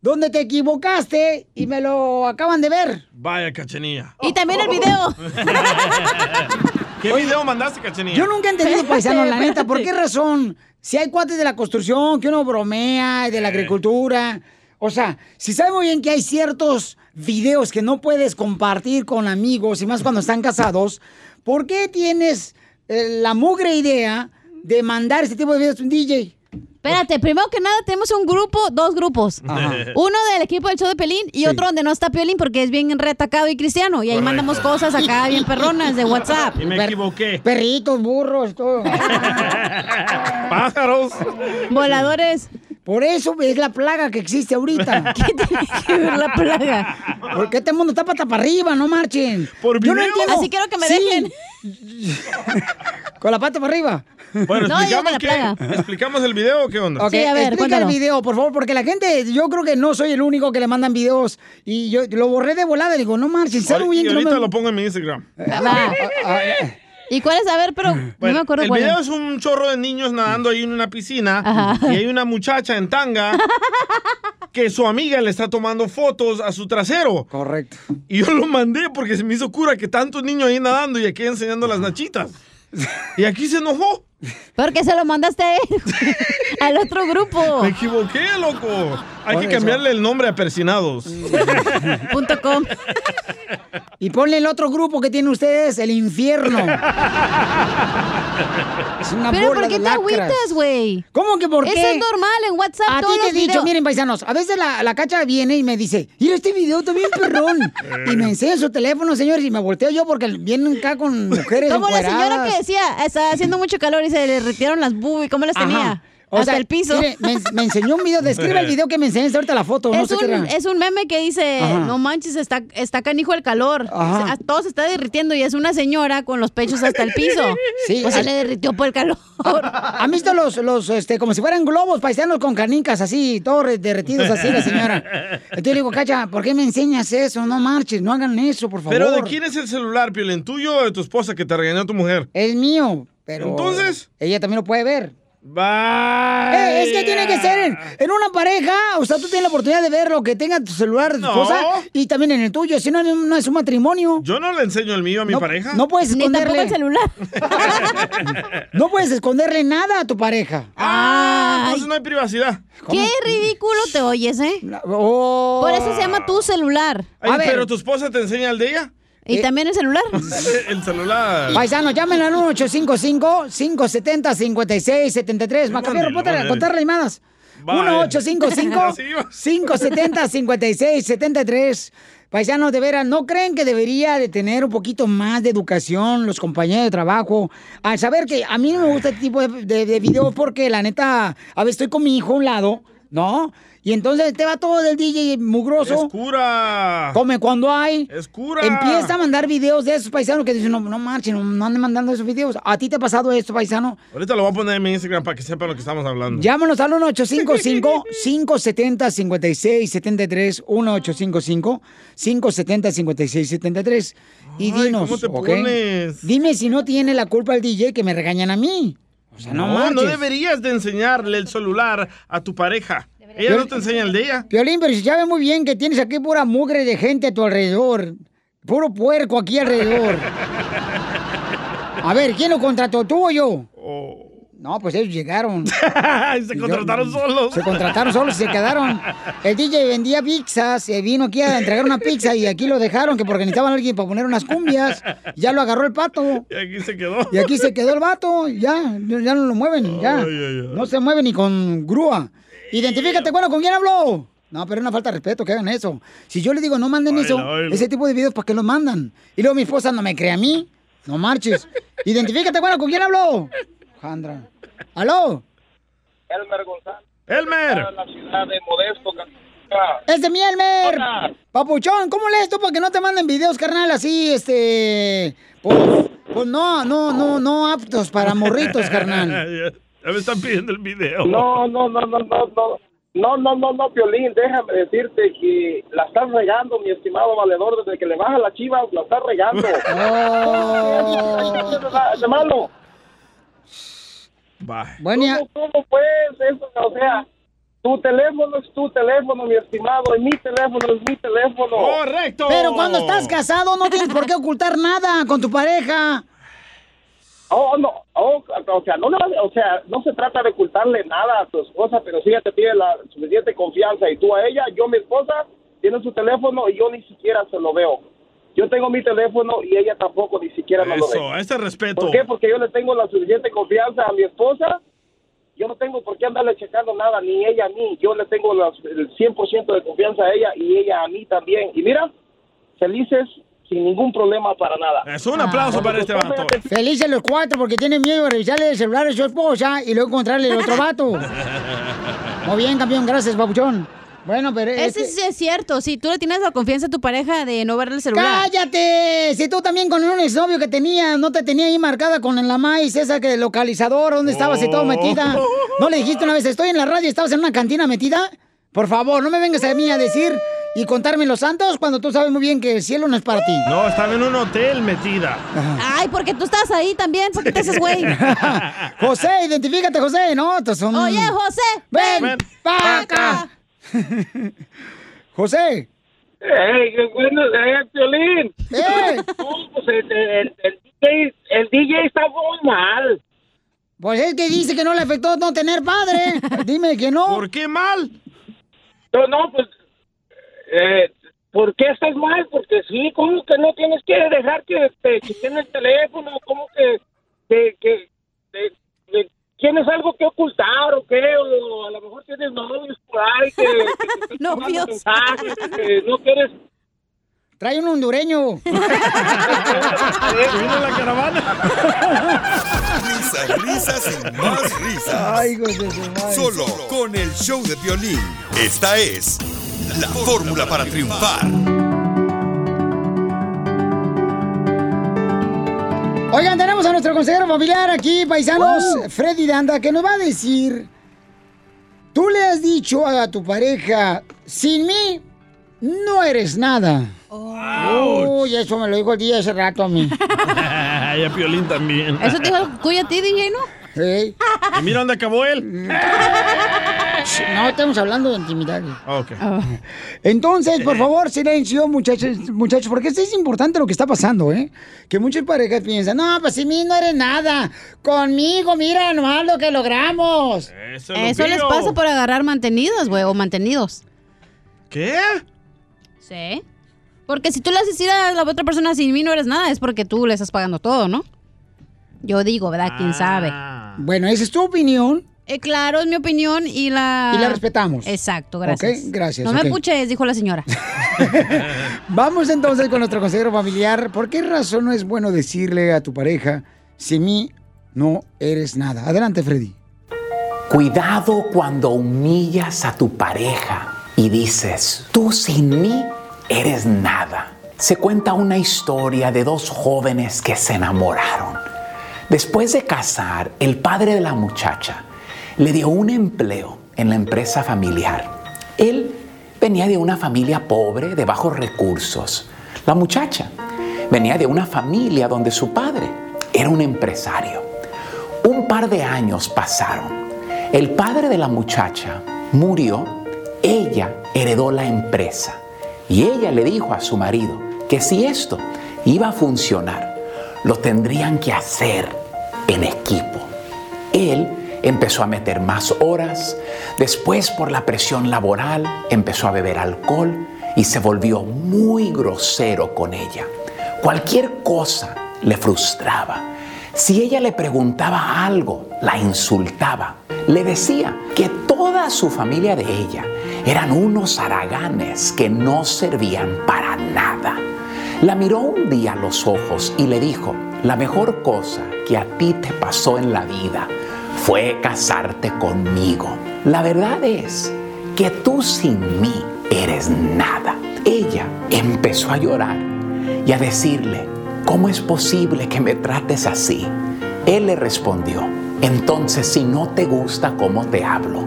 donde te equivocaste y me lo acaban de ver. Vaya, cachanilla. Y también el video. [laughs] ¿Qué video mandaste, cachanilla? Yo nunca he entendido, paisano, la neta, ¿por qué razón? Si hay cuates de la construcción, que uno bromea, de la agricultura. O sea, si sabes muy bien que hay ciertos videos que no puedes compartir con amigos, y más cuando están casados, ¿por qué tienes eh, la mugre idea de mandar este tipo de videos a un DJ? Espérate, primero que nada tenemos un grupo, dos grupos. Ajá. Uno del equipo del show de Pelín y Sí. otro donde no está Pelín porque es bien retacado y cristiano. Y ahí Correcto. mandamos cosas acá bien perronas de WhatsApp. Y me equivoqué. Perritos, burros, todo. [laughs] Pájaros. Voladores. Por eso es la plaga que existe ahorita. [laughs] ¿Qué tiene que ver la plaga? Porque este mundo está pata para arriba, no marchen. ¿Por Yo no entiendo. Así quiero que me Sí. dejen. [laughs] Con la pata para arriba. [laughs] Bueno, No, ¿explicamos. ¿explicamos el video o qué onda? Ok, Sí, a ver, explica cuéntalo. el video, por favor, porque la gente, yo creo que no soy el único que le mandan videos. Y yo lo borré de volada, digo, no marchen, sabe muy y bien que no ahorita me... lo pongo en mi Instagram. Va. [laughs] ¿Y cuál es? A ver, pero no Bueno, me acuerdo el cuál video es. es un chorro de niños nadando ahí en una piscina Ajá. y hay una muchacha en tanga [laughs] que su amiga le está tomando fotos a su trasero. Correcto. Y yo lo mandé porque se me hizo cura que tantos niños ahí nadando y aquí enseñando las nachitas. Y aquí se enojó. Porque se lo mandaste a él, [laughs] al otro grupo. Me equivoqué, loco. Hay Por que eso. cambiarle el nombre a persinados. [laughs] Punto com. Y ponle el otro grupo que tienen ustedes, el infierno. Es una Pero bola ¿por qué de te agüitas, güey? ¿Cómo que por qué? Eso es normal en WhatsApp. A ti te he dicho, videos. miren, paisanos, a veces la, la cacha viene y me dice, mira este video, bien perrón. [laughs] y me enseña su teléfono, señores, y me volteo yo porque vienen acá con mujeres Como la señora que decía, está haciendo mucho calor y se le derritieron las boobies, ¿cómo las Ajá. tenía? O Hasta sea, el piso. mire, me, me enseñó un video, describe el video que me enseñaste ahorita la foto, no es, sé qué un, es un meme que dice, Ajá. no manches, está, está canijo el calor. Ajá. Se- todo se está derritiendo y es una señora con los pechos hasta el piso. [laughs] Sí, Pues es- se le derritió por el calor. ¿Han visto los, los, este, como si fueran globos paisanos con canicas así, todos re- derretidos así, la señora? Entonces le digo, Cacha, ¿por qué me enseñas eso? No marches, no hagan eso, por favor. ¿Pero de quién es el celular, Piolín? ¿Tuyo o de tu esposa que te regañó tu mujer? Es mío, pero... ¿Entonces? Ella también lo puede ver. Va. Eh, es que tiene que ser en, en una pareja, o sea, tú tienes la oportunidad de ver lo que tenga tu celular de tu No. esposa y también en el tuyo, si no, no es un matrimonio. Yo no le enseño el mío a mi No- pareja. No puedes Ni esconderle. el celular. [laughs] No puedes esconderle nada a tu pareja. Ah, Ay, entonces no hay privacidad. qué ridículo te oyes, ¿eh? Oh. Por eso se llama tu celular. Ay, A ver. pero tu esposa te enseña el de ella. ¿Y Eh. también el celular? [laughs] el celular. Paisano, llamen al 1-855-570-5673. Macafierro, ponte a contar iba. 1-855-570-5673. Paisanos, de veras, ¿no creen que debería de tener un poquito más de educación los compañeros de trabajo? Al saber que a mí no me gusta este tipo de, de, de videos porque la neta, a veces estoy con mi hijo a un lado, ¿no? Y entonces te va todo del DJ mugroso. Es cura. Come cuando hay. Es cura. Empieza a mandar videos de esos paisanos que dicen, no, no marchen, no, no anden mandando esos videos. ¿A ti te ha pasado esto, paisano? Ahorita lo voy a poner en mi Instagram para que sepan lo que estamos hablando. Llámanos al 1-855-570-5673. 1-855-570-5673. Y Ay, dinos, ¿cómo te pones? Dime si no tiene la culpa el DJ que me regañan a mí. O sea, no, No, no deberías de enseñarle el celular a tu pareja. Ella no te enseña el ella. Piolín, pero si sabe muy bien que tienes aquí pura mugre de gente a tu alrededor. Puro puerco aquí alrededor. [laughs] A ver, ¿quién lo contrató, tú o yo? No, pues ellos llegaron. [laughs] se contrataron solos. Se contrataron solos y se quedaron. El DJ vendía pizzas, se vino aquí a entregar una pizza y aquí lo dejaron, que porque necesitaban a alguien para poner unas cumbias. Ya lo agarró el pato. Y aquí se quedó. Y aquí se quedó el vato, ya, ya no lo mueven, ya. Ay, ay, ay. No se mueve ni con grúa. Identifícate, bueno, ¿con quién habló? No, pero es una falta de respeto que hagan eso. Si yo le digo, no manden eso, ese tipo de videos, ¿para qué los mandan? Y luego mi esposa no me cree a mí. No marches. [laughs] Identifícate, bueno, ¿con quién habló? Jandra. ¿Aló? Elmer González. Elmer. En la ciudad de Modesto. ¡Es de mi Elmer! Hola. Papuchón, ¿cómo lees tú para que no te manden videos, carnal, así, este... Pues, pues no, no, no, no aptos para morritos, carnal. [laughs] ya, me están pidiendo el video. No, no, no, no, no, no. No, no, no, no, Piolín, déjame decirte que la estás regando, mi estimado valedor, desde que le baja la chiva, la estás regando. [laughs] Oh. malo. Bueno, ya- ¿Cómo, cómo pues? Eso, o sea, tu teléfono es tu teléfono, mi estimado, y mi teléfono es mi teléfono. ¡Correcto! Pero cuando estás casado no tienes por qué ocultar nada con tu pareja. Oh, no, oh, o sea, no, no, o sea, no se trata de ocultarle nada a tu esposa, pero si ella te tiene la suficiente confianza y tú a ella, yo mi esposa tiene su teléfono y yo ni siquiera se lo veo. Yo tengo mi teléfono y ella tampoco ni siquiera me lo ve. Eso, ese respeto. ¿Por qué? Porque yo le tengo la suficiente confianza a mi esposa. Yo no tengo por qué andarle checando nada, ni ella a mí. Yo le tengo las- el 100% de confianza a ella y ella a mí también. Y mira, felices sin ningún problema para nada. Es un aplauso para este vato. Felices los cuatro porque tienen miedo de revisarle el celular a su esposa y luego encontrarle el otro vato. [laughs] Muy bien, campeón, gracias, papuchón. Bueno, pero... Ese este- sí es cierto. Si tú le tienes la confianza a tu pareja de no verle el celular. ¡Cállate! Si tú también con un exnovio que tenías, no te tenía ahí marcada con la maíz, esa que localizador, ¿dónde estabas y todo metida? ¿No le dijiste una vez, estoy en la radio y estabas en una cantina metida? Por favor, no me vengas a mí a decir y contarme los santos cuando tú sabes muy bien que el cielo no es para ti. No, estaba en un hotel metida. Ay, porque tú estás ahí también. ¿Por qué te haces güey? [laughs] José, identifícate, José, ¿no? Son... Oye, José. ¡Ven, Ven pa' acá! [laughs] José. ¡Ey, qué bueno! ¡Eh, Piolín! ¡Eh! No, pues el, el- el DJ, el DJ está muy mal. Pues es que dice que no le afectó no tener padre. [laughs] Dime que no. ¿Por qué mal? No, no, pues, eh, ¿por qué estás mal? Porque sí, ¿cómo que no tienes que dejar que te quiten el teléfono? ¿Cómo que, que, tienes algo que ocultar o qué? O a lo mejor tienes novios por ahí que, que [laughs] mensajes, que no quieres... Trae un hondureño. [laughs] [laughs] la caravana. Risas, risas y más risas. Ay, hijos de su madre. Solo con el show de violín. Esta es la fórmula para triunfar. Oigan, tenemos a nuestro consejero familiar aquí, paisanos, Freddy Danda, que nos va a decir, tú le has dicho a tu pareja, sin mí no eres nada. Uy, eso me lo dijo el día hace rato a mí. [laughs] y a Piolín también. Eso te dijo el cuyo a ti, DJ, ¿no? Sí. Y mira dónde acabó él. [laughs] No, estamos hablando de intimidad. Ok. Entonces, por favor, silencio, muchachos, muchachos, porque esto es importante lo que está pasando, ¿eh? Que muchas parejas piensan, no, pues sin mí no eres nada. Conmigo, mira nomás lo que logramos. Eso, Eso les pasa por agarrar mantenidos, güey, o mantenidos. ¿Qué? Sí. Porque si tú le haces decir a la otra persona sin mí no eres nada, es porque tú le estás pagando todo, ¿no? Yo digo, ¿verdad? ¿Quién sabe? Bueno, esa es tu opinión. Eh, claro, es mi opinión y la... Y la respetamos. Exacto, gracias. Ok, gracias, No me puches, dijo la señora. [laughs] [laughs] Vamos entonces con nuestro consejero familiar. ¿Por qué razón no es bueno decirle a tu pareja, sin mí no eres nada? Adelante, Freddy. Cuidado cuando humillas a tu pareja y dices, tú sin mí eres nada. Se cuenta una historia de dos jóvenes que se enamoraron. Después de casar, el padre de la muchacha le dio un empleo en la empresa familiar. Él venía de una familia pobre, de bajos recursos. La muchacha venía de una familia donde su padre era un empresario. Un par de años pasaron. El padre de la muchacha murió, ella heredó la empresa y ella le dijo a su marido que si esto iba a funcionar, lo tendrían que hacer en equipo. Él empezó a meter más horas, después por la presión laboral empezó a beber alcohol y se volvió muy grosero con ella. Cualquier cosa le frustraba. Si ella le preguntaba algo, la insultaba. Le decía que toda su familia de ella eran unos haraganes que no servían para nada. La miró un día a los ojos y le dijo, la mejor cosa que a ti te pasó en la vida fue casarte conmigo. La verdad es que tú sin mí eres nada. Ella empezó a llorar y a decirle, ¿cómo es posible que me trates así? Él le respondió, entonces si no te gusta cómo te hablo,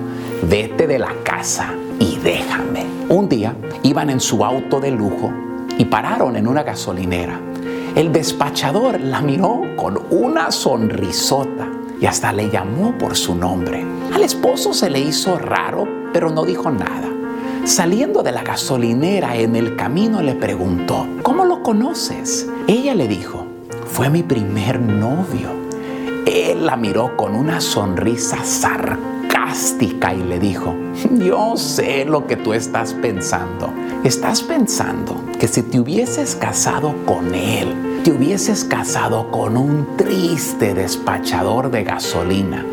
vete de la casa y déjame. Un día iban en su auto de lujo y pararon en una gasolinera. El despachador la miró con una sonrisota y hasta le llamó por su nombre. Al esposo se le hizo raro, pero no dijo nada. Saliendo de la gasolinera en el camino le preguntó, ¿cómo lo conoces? Ella le dijo, fue mi primer novio. Él la miró con una sonrisa sarcástica y le dijo, yo sé lo que tú estás pensando. Estás pensando que si te hubieses casado con él, te hubieses casado con un triste despachador de gasolina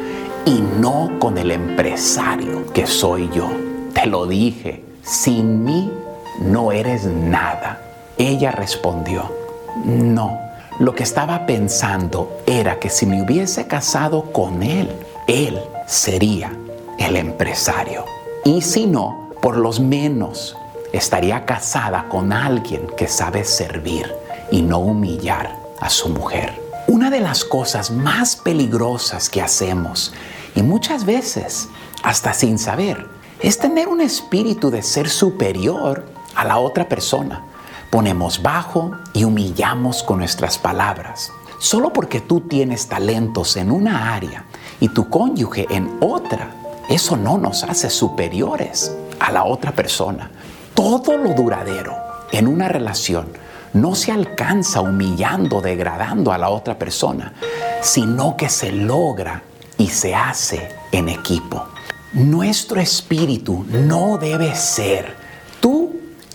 y no con el empresario que soy yo. Te lo dije, sin mí no eres nada. Ella respondió, no, lo que estaba pensando era que si me hubiese casado con él, él sería el empresario. Y si no, por lo menos estaría casada con alguien que sabe servir y no humillar a su mujer. Una de las cosas más peligrosas que hacemos, y muchas veces hasta sin saber, es tener un espíritu de ser superior a la otra persona. Ponemos bajo y humillamos con nuestras palabras. Solo porque tú tienes talentos en una área y tu cónyuge en otra, eso no nos hace superiores a la otra persona. Todo lo duradero en una relación no se alcanza humillando, degradando a la otra persona, sino que se logra y se hace en equipo. Nuestro espíritu no debe ser tú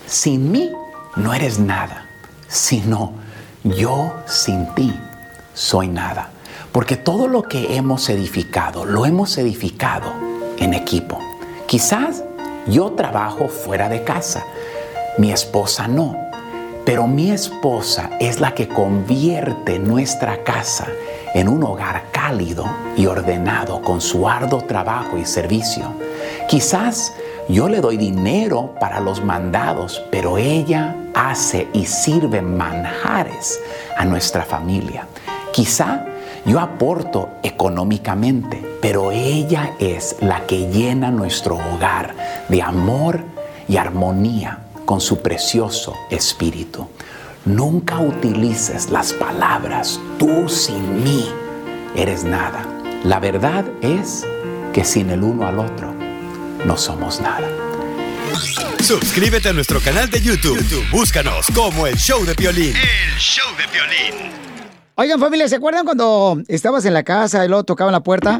sin mí no eres nada, sino yo sin ti soy nada. Porque todo lo que hemos edificado, lo hemos edificado en equipo. Quizás yo trabajo fuera de casa, mi esposa no, pero mi esposa es la que convierte nuestra casa en un hogar cálido y ordenado con su arduo trabajo y servicio. Quizás yo le doy dinero para los mandados, pero ella hace y sirve manjares a nuestra familia. Quizá yo aporto económicamente, pero ella es la que llena nuestro hogar de amor y armonía con su precioso espíritu. Nunca utilices las palabras tú sin mí eres nada. La verdad es que sin el uno al otro no somos nada. Suscríbete a nuestro canal de YouTube. YouTube, Búscanos como el show de violín. El show de violín. Oigan, familia, ¿se acuerdan cuando estabas en la casa y luego tocaban la puerta?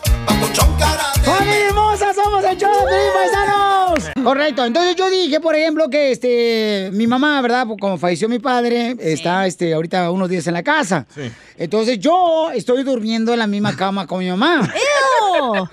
¡Somos el show paisanos! Correcto. Entonces yo dije, por ejemplo, que este mi mamá, ¿verdad? Pues, Como falleció mi padre, está este ahorita unos días en la casa. Entonces yo estoy durmiendo en la misma cama con mi mamá. ¡Ew!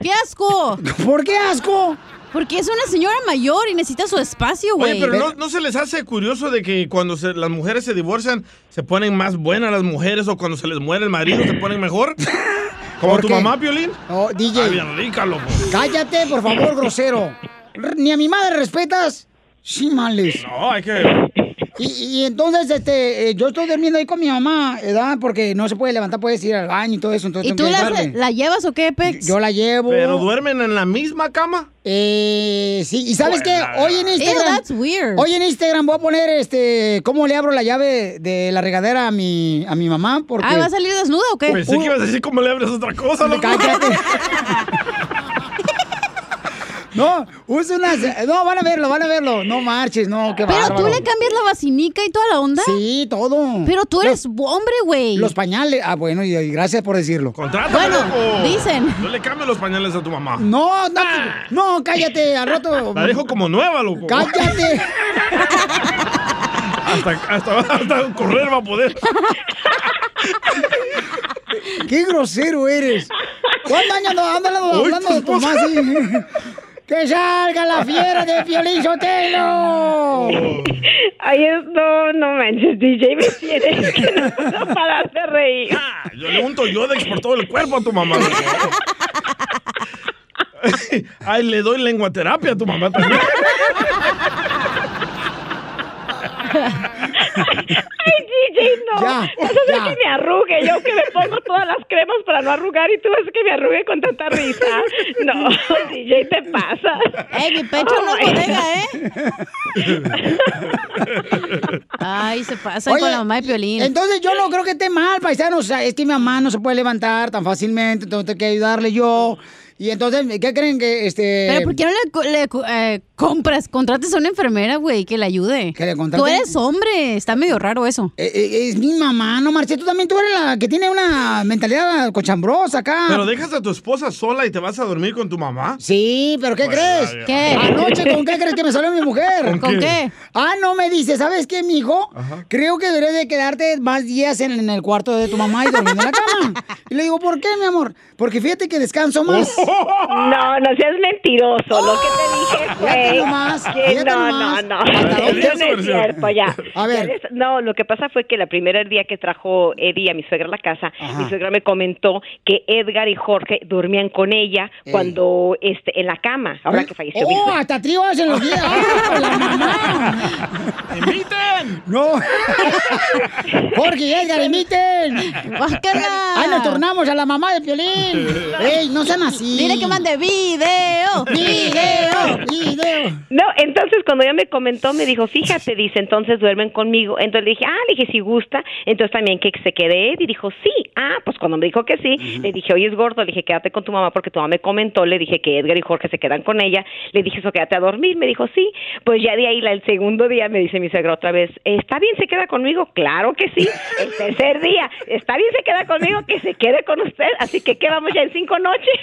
¡Qué asco! ¿Por qué asco? Porque es una señora mayor y necesita su espacio, güey. Oye, pero no, ¿no se les hace curioso de que cuando se- las mujeres se divorcian se ponen más buenas las mujeres o cuando se les muere el marido se ponen mejor? [laughs] ¿Como ¿Por tu qué? mamá, Piolín? Oh, DJ. Ah, bien rica, loco. Cállate, por favor, grosero. [laughs] ¿Ni a mi madre respetas? Sí, males. No, hay que... Y, y entonces, este, eh, yo estoy durmiendo ahí con mi mamá, ¿verdad? Porque no se puede levantar, puedes ir al baño y todo eso. Entonces ¿Y tú la, llevas o qué, Pex? Yo la llevo. ¿Pero duermen en la misma cama? Eh, sí, y sabes qué, Hola. hoy en Instagram, Ew, that's weird. hoy en Instagram voy a poner, este, cómo le abro la llave de la regadera a mi, a mi mamá, porque. Ah, ¿va a salir desnuda o qué? Pensé que ibas a decir cómo le abres otra cosa, [laughs] loco. Cállate. [laughs] No, usa unas. No, van a verlo, van a verlo. No marches, no, qué Pero bárbaro. tú le cambias la vacinica y toda la onda. Sí, todo. Pero tú eres hombre, güey. Los pañales. Ah, bueno, y, y gracias por decirlo. Contrátame, Bueno, loco. dicen. No le cambies los pañales a tu mamá. No, no, no, cállate, al rato. La dejo como nueva, loco. Cállate. [laughs] Hasta, hasta, hasta correr va a poder. Qué grosero eres. ¿Cuántos años andas hablando, de tu tu mamá así? ¡Que salga la fiera de Piolín Sotelo! [laughs] Ay, es- no, no manches, DJ, me tienes [laughs] que no, no parar de reír. Ah, Yo le unto Yodex por todo el cuerpo a tu mamá. [laughs] Ay, le doy lenguaterapia a tu mamá también. Ay, DJ, no. Ya, Eso es ya. que me arrugue. Yo que me pongo todas las cremas para no arrugar y tú ves que me arrugue con tanta risa. No, DJ, te pasa. Ey, mi pecho no es bodega, ¿eh? Ay, se pasan Oye, con la mamá de Piolín. Entonces yo no creo que esté mal, paisanos. O sea, es que mi mamá no se puede levantar tan fácilmente, entonces tengo que ayudarle yo. Y entonces, ¿qué creen que este. Pero ¿por qué no le, co- le co- eh, compras, contrates a una enfermera, güey, que le ayude? Que le Tú eres hombre, está medio raro eso. Eh, eh, es mi mamá, no marche. Tú también tú eres la que tiene una mentalidad cochambrosa acá. Pero dejas a tu esposa sola y te vas a dormir con tu mamá. Sí, pero ¿qué Pues, crees? ya, ya. ¿Qué? Anoche, ¿con qué crees que me salió mi mujer? ¿Con ¿Con qué? qué? Ah, no me dice, ¿sabes qué, mijo? Creo que deberías de quedarte más días en, en el cuarto de tu mamá y dormir en la cama. Y le digo, ¿por qué, mi amor? Porque fíjate que descanso más. No, no seas mentiroso. Lo que te dije Fíjate fue nomás, que no, nomás. no, no. No ya. A ver. No, lo que pasa fue que el primer día que trajo Eddie a mi suegra a la casa, mi suegra me comentó que Edgar y Jorge dormían con ella Ey. cuando este en la cama, ahora que falleció ¡Oh, hasta tríos en los días! ¡Ah, la mamá! ¡Inviten! ¡No! ¡Jorge y Edgar! ¡Guácala! ¡Ay, nos tornamos a la mamá de Piolín! [laughs] ¡Ey, no sean así! Dile que mande video. ¡Video! ¡Video! No, entonces cuando ella me comentó, me dijo, fíjate, dice, entonces duermen conmigo. Entonces le dije, ah, le dije, si gusta. Entonces también que se quede Ed. Y dijo, sí. Ah, pues cuando me dijo que sí, le dije, oye, es gordo. Le dije, quédate con tu mamá porque tu mamá me comentó. Le dije que Edgar y Jorge se quedan con ella. Le dije, eso, quédate a dormir. Me dijo, sí. Pues ya de ahí, la- el segundo día, me dice mi suegra otra vez, ¿está bien se queda conmigo? Claro que sí. El tercer día, ¿está bien se queda conmigo? Que se quede con usted. Así que quedamos ya en cinco noches.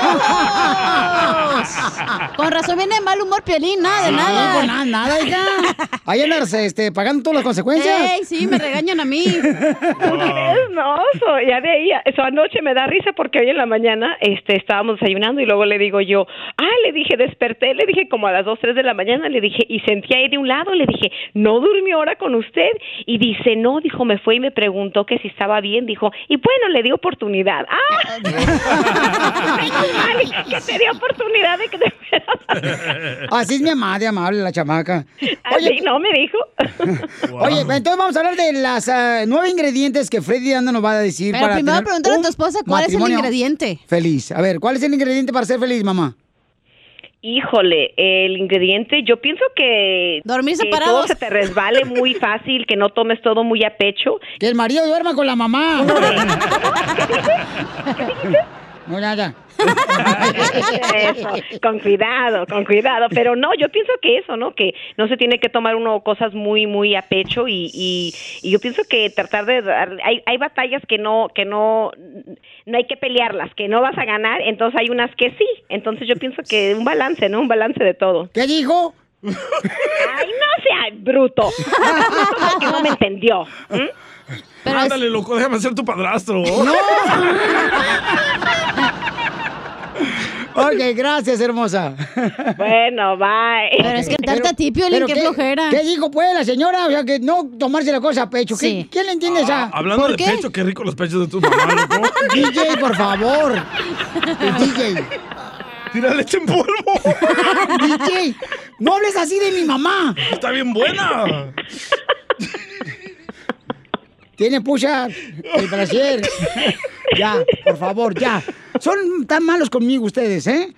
[laughs] Con razón viene de mal humor, Piolín, nada de Sí, nada. nada, nada, hija. Ahí andas este, pagando todas las consecuencias. Ey, sí, me regañan a mí. No, so, ya de ahí, eso anoche me da risa porque hoy en la mañana este, estábamos desayunando y luego le digo yo, ah, le dije, desperté, le dije como a las 2, 3 de la mañana, le dije, y sentía ahí de un lado, le dije, ¿no durmió ahora con usted? Y dice, no, dijo, me fue y me preguntó que si estaba bien, dijo, y bueno, le di oportunidad. ¡Ah! [laughs] Mal que te dio oportunidad de que te Así es mi mamá, de amable, la chamaca. Así no me dijo. [laughs] Oye, entonces vamos a hablar de las ah, nueve ingredientes que Freddy Anda nos va a decir Pero para primero tener pregúntale a tu esposa cuál es el ingrediente. Feliz. A ver, ¿cuál es el ingrediente para ser feliz, mamá? Híjole, el ingrediente, yo pienso que, Dormir que separados. todo se te resbale muy fácil, que no tomes todo muy a pecho. Que el marido duerma con la mamá. [laughs] No, nada. Eso, con cuidado, con cuidado. Pero no, yo pienso que eso, ¿no? Que no se tiene que tomar uno cosas muy, muy a pecho y, y, y yo pienso que tratar de dar, hay, hay batallas que no, que no, no hay que pelearlas, que no vas a ganar, entonces hay unas que sí. Entonces yo pienso que un balance, ¿no? Un balance de todo. ¿Qué dijo? Ay, no sea bruto. [laughs] No me entendió. Ándale, loco, déjame ser tu padrastro. [laughs] [laughs] Ok, gracias, hermosa. Bueno, bye. Pero es que darte a ti, Piolín, pero qué flojera. ¿Qué dijo, pues, la señora? O sea, que no tomarse la cosa a pecho. ¿Qué- Sí. ¿Quién le entiende esa? Ah, Hablando ¿Por de qué? pecho, qué rico los pechos de tu mamá, loco. [laughs] DJ, por favor. DJ. Tira leche en polvo. DJ, no hables así de mi mamá. Está bien buena. Tiene pucha el brasier. Ya, por favor, ya. Son tan malos conmigo ustedes, ¿eh?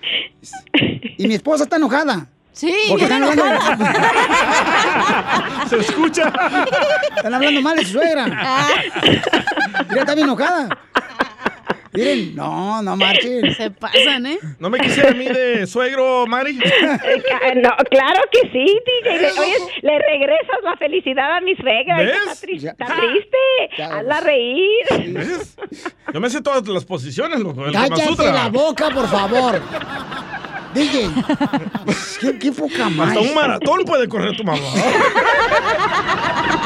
Y mi esposa está enojada. Sí, Porque están hablando... [laughs] Se escucha. Están hablando mal de su suegra. Mira, está bien enojada. Miren, no, no marchen. Se pasan, ¿eh? ¿No me quisiera a mí de suegro, Mari? [laughs] Eh, ca- No, claro que sí, DJ. Le, oye, le regresas la felicidad a mi suegra. Está, triste, está triste. Hazla reír. ¿Ves? Yo me sé todas las posiciones, Kama Cállate la boca, por favor. DJ. ¿Qué, qué poca más. Hasta un maratón puede correr tu mamá. [laughs]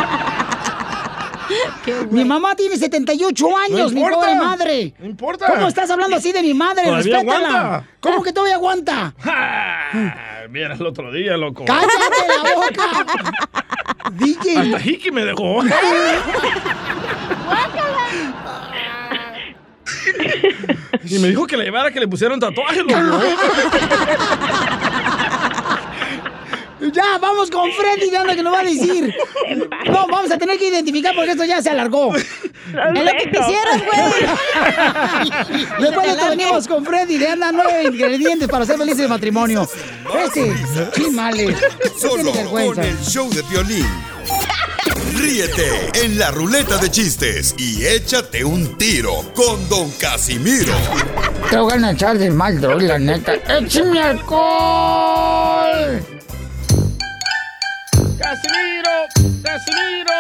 [laughs] Mi mamá tiene 78 años, mi importa. pobre madre. No importa. ¿Cómo estás hablando así de mi madre? Todavía Respétala. aguanta. ¿Cómo que todavía aguanta? [laughs] Ah, Mira el otro día, loco. ¡Cállate la boca! [laughs] DJ. Hasta Hiki me dejó. y me dijo que le llevara que le pusieron tatuaje, loco. Ya, vamos con Freddy, ya que nos va a decir. No, vamos a tener que identificar porque esto ya se alargó. Es lo que quisieras, güey. [laughs] Después de esto venimos con Freddy, le andan nueve ingredientes para ser felices de matrimonio. Este, chimales. No Solo con el show de violín. Ríete en la ruleta de chistes y échate un tiro con Don Casimiro. Te voy a echar de mal, droga, la neta. ¡Échame alcohol! ¡Casimiro! ¡Casimiro!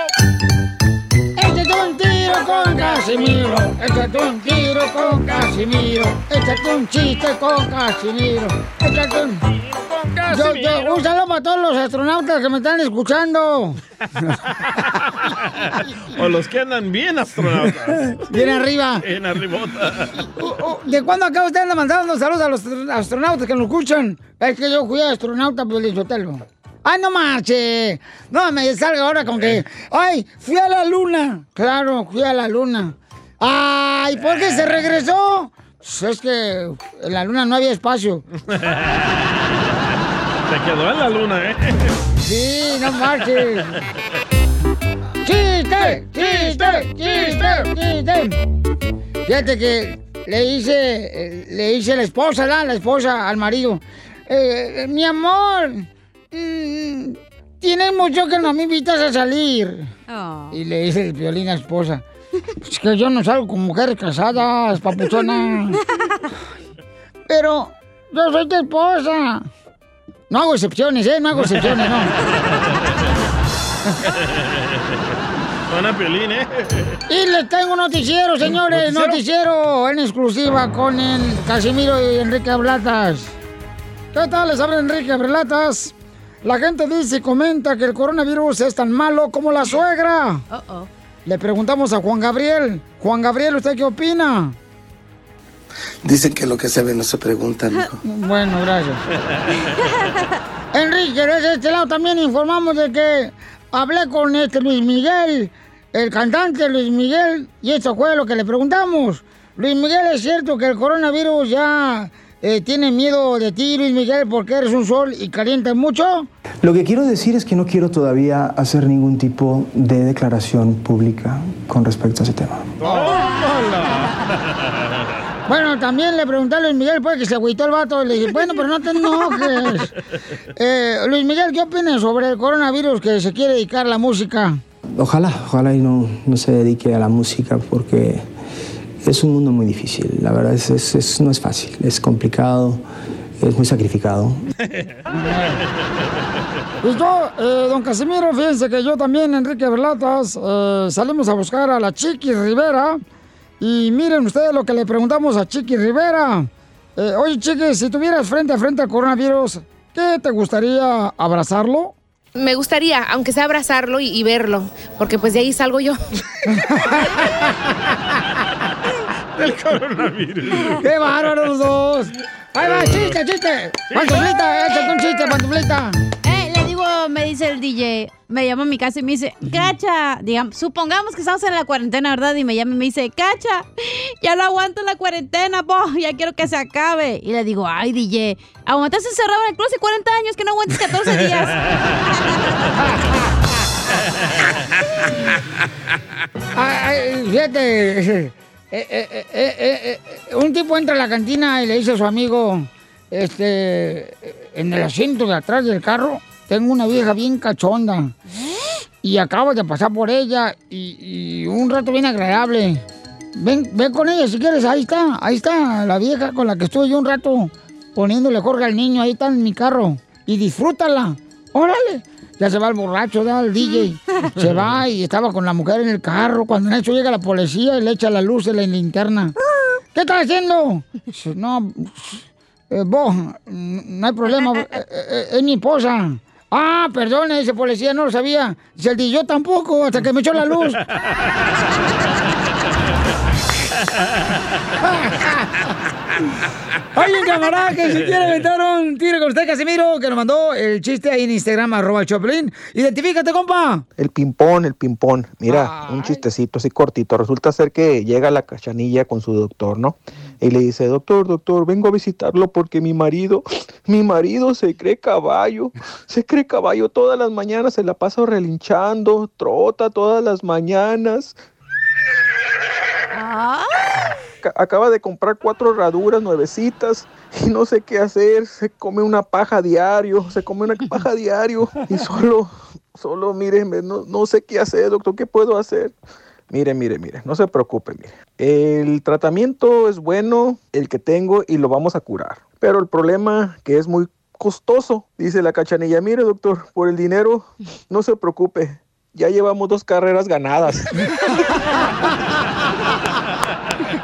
Échate un tiro con Casimiro. Échate un tiro con Casimiro. Échate un chiste con Casimiro. Échate un. Yo, yo, un saludo para todos los astronautas que me están escuchando. [laughs] O los que andan bien astronautas. Bien arriba. Bien arribota. Oh, ¿De cuándo acá usted anda mandando saludos a los astronautas que nos escuchan? Es que yo fui astronauta, Pelizotelo. ¡Ay, no marche! No me salga ahora con que... ¡Ay, fui a la luna! Claro, fui a la luna. ¡Ay, por qué se regresó? Pues es que en la luna no había espacio. [laughs] Se quedó en la luna, ¿eh? Sí, no marches. ¡Chiste! ¡Chiste! ¡Chiste! ¡Chiste! Fíjate que le hice, eh, le hice la esposa, ¿verdad? La esposa al marido. Eh, eh, mi amor, mm, tienes mucho que no me invitas a salir. Y le dice el violín a la esposa. Es que yo no salgo con mujeres casadas, papuchona. Pero yo soy tu esposa. No hago excepciones, ¿eh? No hago excepciones, no. Suena piolín, ¿eh? Y les tengo un noticiero, señores, ¿Noticiero? noticiero en exclusiva con el Casimiro y Enrique Ablatas. ¿Qué tal? Les habla Enrique Ablatas. La gente dice y comenta que el coronavirus es tan malo como la suegra. Le preguntamos a Juan Gabriel. Juan Gabriel, ¿usted qué opina? Dicen que lo que se ve no se pregunta, mijo. [laughs] Bueno, gracias. Enrique, desde este lado también informamos de que hablé con este Luis Miguel, el cantante Luis Miguel, y esto fue lo que le preguntamos. Luis Miguel, ¿es cierto que el coronavirus ya eh, tiene miedo de ti, Luis Miguel, porque eres un sol y calientas mucho? Lo que quiero decir es que no quiero todavía hacer ningún tipo de declaración pública con respecto a ese tema. [laughs] Bueno, también le pregunté a Luis Miguel, pues, que se agüitó el vato. Y le dije, bueno, pero no te enojes. [laughs] Eh, Luis Miguel, ¿qué opinas sobre el coronavirus que se quiere dedicar a la música? Ojalá, ojalá y no, no se dedique a la música porque es un mundo muy difícil. La verdad es, es- es- no es fácil, es complicado, es muy sacrificado. Pues yo, eh, don Casimiro, fíjense que yo también, Enrique Berlatas, eh, salimos a buscar a la Chiqui Rivera. Y miren ustedes lo que le preguntamos a Chiqui Rivera. Eh, Oye, Chiqui, si tuvieras frente a frente al coronavirus, ¿qué te gustaría abrazarlo? Me gustaría, aunque sea abrazarlo y, y verlo, porque pues de ahí salgo yo. [laughs] Del coronavirus. ¡Qué bárbaros los dos! ¡Ahí va, chiste, chiste! ¡Pantuflita, échate un chiste, pantuflita! Eh, le digo, me dice el DJ, me llama a mi casa y me dice, Cacha, digamos, supongamos que estamos en la cuarentena, ¿verdad? Y me llama y me dice, Cacha, ya no aguanto la cuarentena, po, ya quiero que se acabe. Y le digo, ay, DJ, aguantas encerrado en el closet 40 años, que no aguantes 14 días. [laughs] Ay, ay, fíjate, eh, eh, eh, eh, eh, un tipo entra a la cantina y le dice a su amigo, este, en el asiento de atrás del carro, tengo una vieja bien cachonda. Y acabo de pasar por ella y, un rato bien agradable. Ven, ven con ella si quieres, ahí está, ahí está la vieja con la que estuve yo un rato poniéndole jorge al niño, ahí está en mi carro. Y disfrútala, órale. Ya se va el borracho, da el DJ. [laughs] Se va y estaba con la mujer en el carro. Cuando en eso llega la policía y le echa la luz de la linterna. [laughs] ¿Qué estás haciendo? Dice, No, eh, vos, no hay problema, eh, eh, es mi esposa. Ah, perdone, dice policía, no lo sabía. Dice el DJ, yo tampoco, hasta que me echó la luz. [laughs] [laughs] Hay un camarada que si quiere aventar un tiro con usted, Casimiro, que nos mandó el chiste ahí en Instagram, arroba el Choplin. Identifícate, compa. El ping-pong, el ping-pong. Mira, un chistecito así cortito. Resulta ser que llega la cachanilla con su doctor, ¿no? Y le dice, doctor, doctor, vengo a visitarlo porque mi marido, mi marido se cree caballo. Se cree caballo todas las mañanas, se la pasa relinchando, trota todas las mañanas. Ca- Acaba de comprar cuatro herraduras nuevecitas y no sé qué hacer. Se come una paja diario, se come una [laughs] paja diario y solo solo, mire, me- no, no sé qué hacer, doctor, ¿qué puedo hacer? Mire, mire, mire, no se preocupe, mire. El tratamiento es bueno, el que tengo, y lo vamos a curar. Pero el problema que es muy costoso, dice la cachanilla. Mire, doctor, por el dinero, no se preocupe. Ya llevamos dos carreras ganadas. [laughs]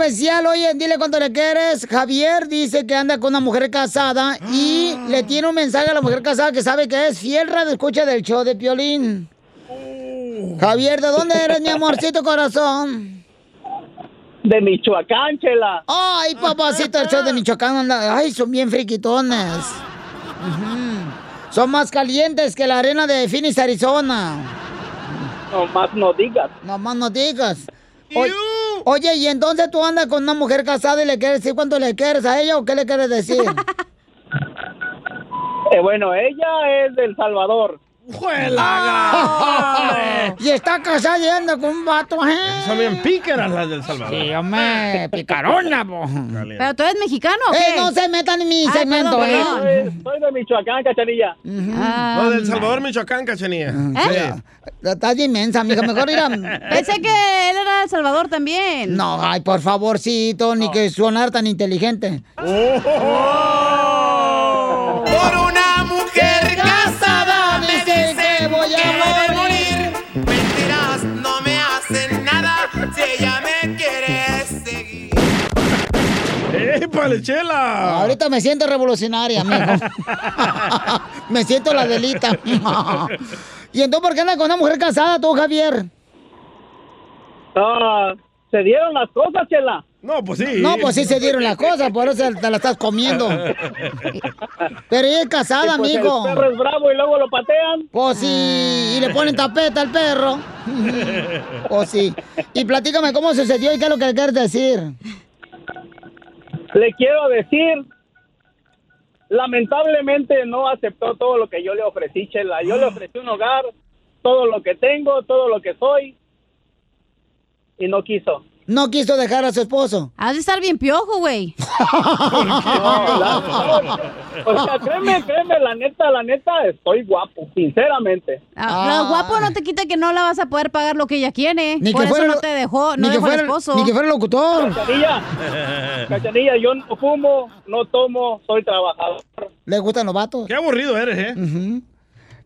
Especial. Oye, dile cuánto le quieres. Javier dice que anda con una mujer casada y le [gasps] tiene un mensaje a la mujer casada que sabe que es fiel radio escucha del show de Piolín. Javier, ¿de dónde eres, mi amorcito corazón? De Michoacán, chela. Ay, papacito, el show de Michoacán anda. Ay, son bien friquitones. Son más calientes que la arena de Phoenix, Arizona. No más no digas. No más no digas. Oye, oye, y entonces tú andas con una mujer casada y le quieres decir cuánto le quieres a ella o qué le quieres decir? [laughs] Eh, bueno, ella es del Salvador. Ah. [laughs] y está casada y anda con un vato, ¿eh? Son bien pícaras las del Salvador. Sí, hombre, picarona, po. ¿Pero tú eres mexicano o Eh, qué? no se metan en mi Ay, segmento, perdón, ¿eh? perdón. Soy de Michoacán, cachanilla. No, del Salvador, Michoacán, cachanía. ¿Eh? Estás inmensa, mija. Mejor ir a... Pensé que él era de El Salvador también. No, ay, por favorcito, ni que sonar tan inteligente. Por ¡Épale, chela! Ahorita me siento revolucionaria, mijo. [laughs] me siento la delita. ¿Y entonces por qué andas con una mujer casada tú, Javier? Ah, se dieron las cosas, chela. No, pues sí. No, pues sí se dieron las cosas, por eso te la estás comiendo. Pero ella es casada, Y pues amigo. El perro es bravo y luego lo patean. Pues sí, y le ponen tapeta al perro. [laughs] Pues sí. Y platícame cómo sucedió y qué es lo que quieres decir. Le quiero decir, lamentablemente no aceptó todo lo que yo le ofrecí, Chela. Yo le ofrecí un hogar, todo lo que tengo, todo lo que soy, y no quiso. No quiso dejar a su esposo. Has de estar bien piojo, güey. [laughs] O sea, créeme, créeme, la neta, la neta, estoy guapo, sinceramente. Ah, Lo guapo no te quita que no la vas a poder pagar lo que ella quiere. Ni Por que eso fuera no te dejó, ni no que dejó fuera- el esposo. ni que fuera locutor. Cachanilla, Cachanilla, yo no fumo, no tomo, soy trabajador. ¿Le gustan los vatos? Qué aburrido eres, ¿eh?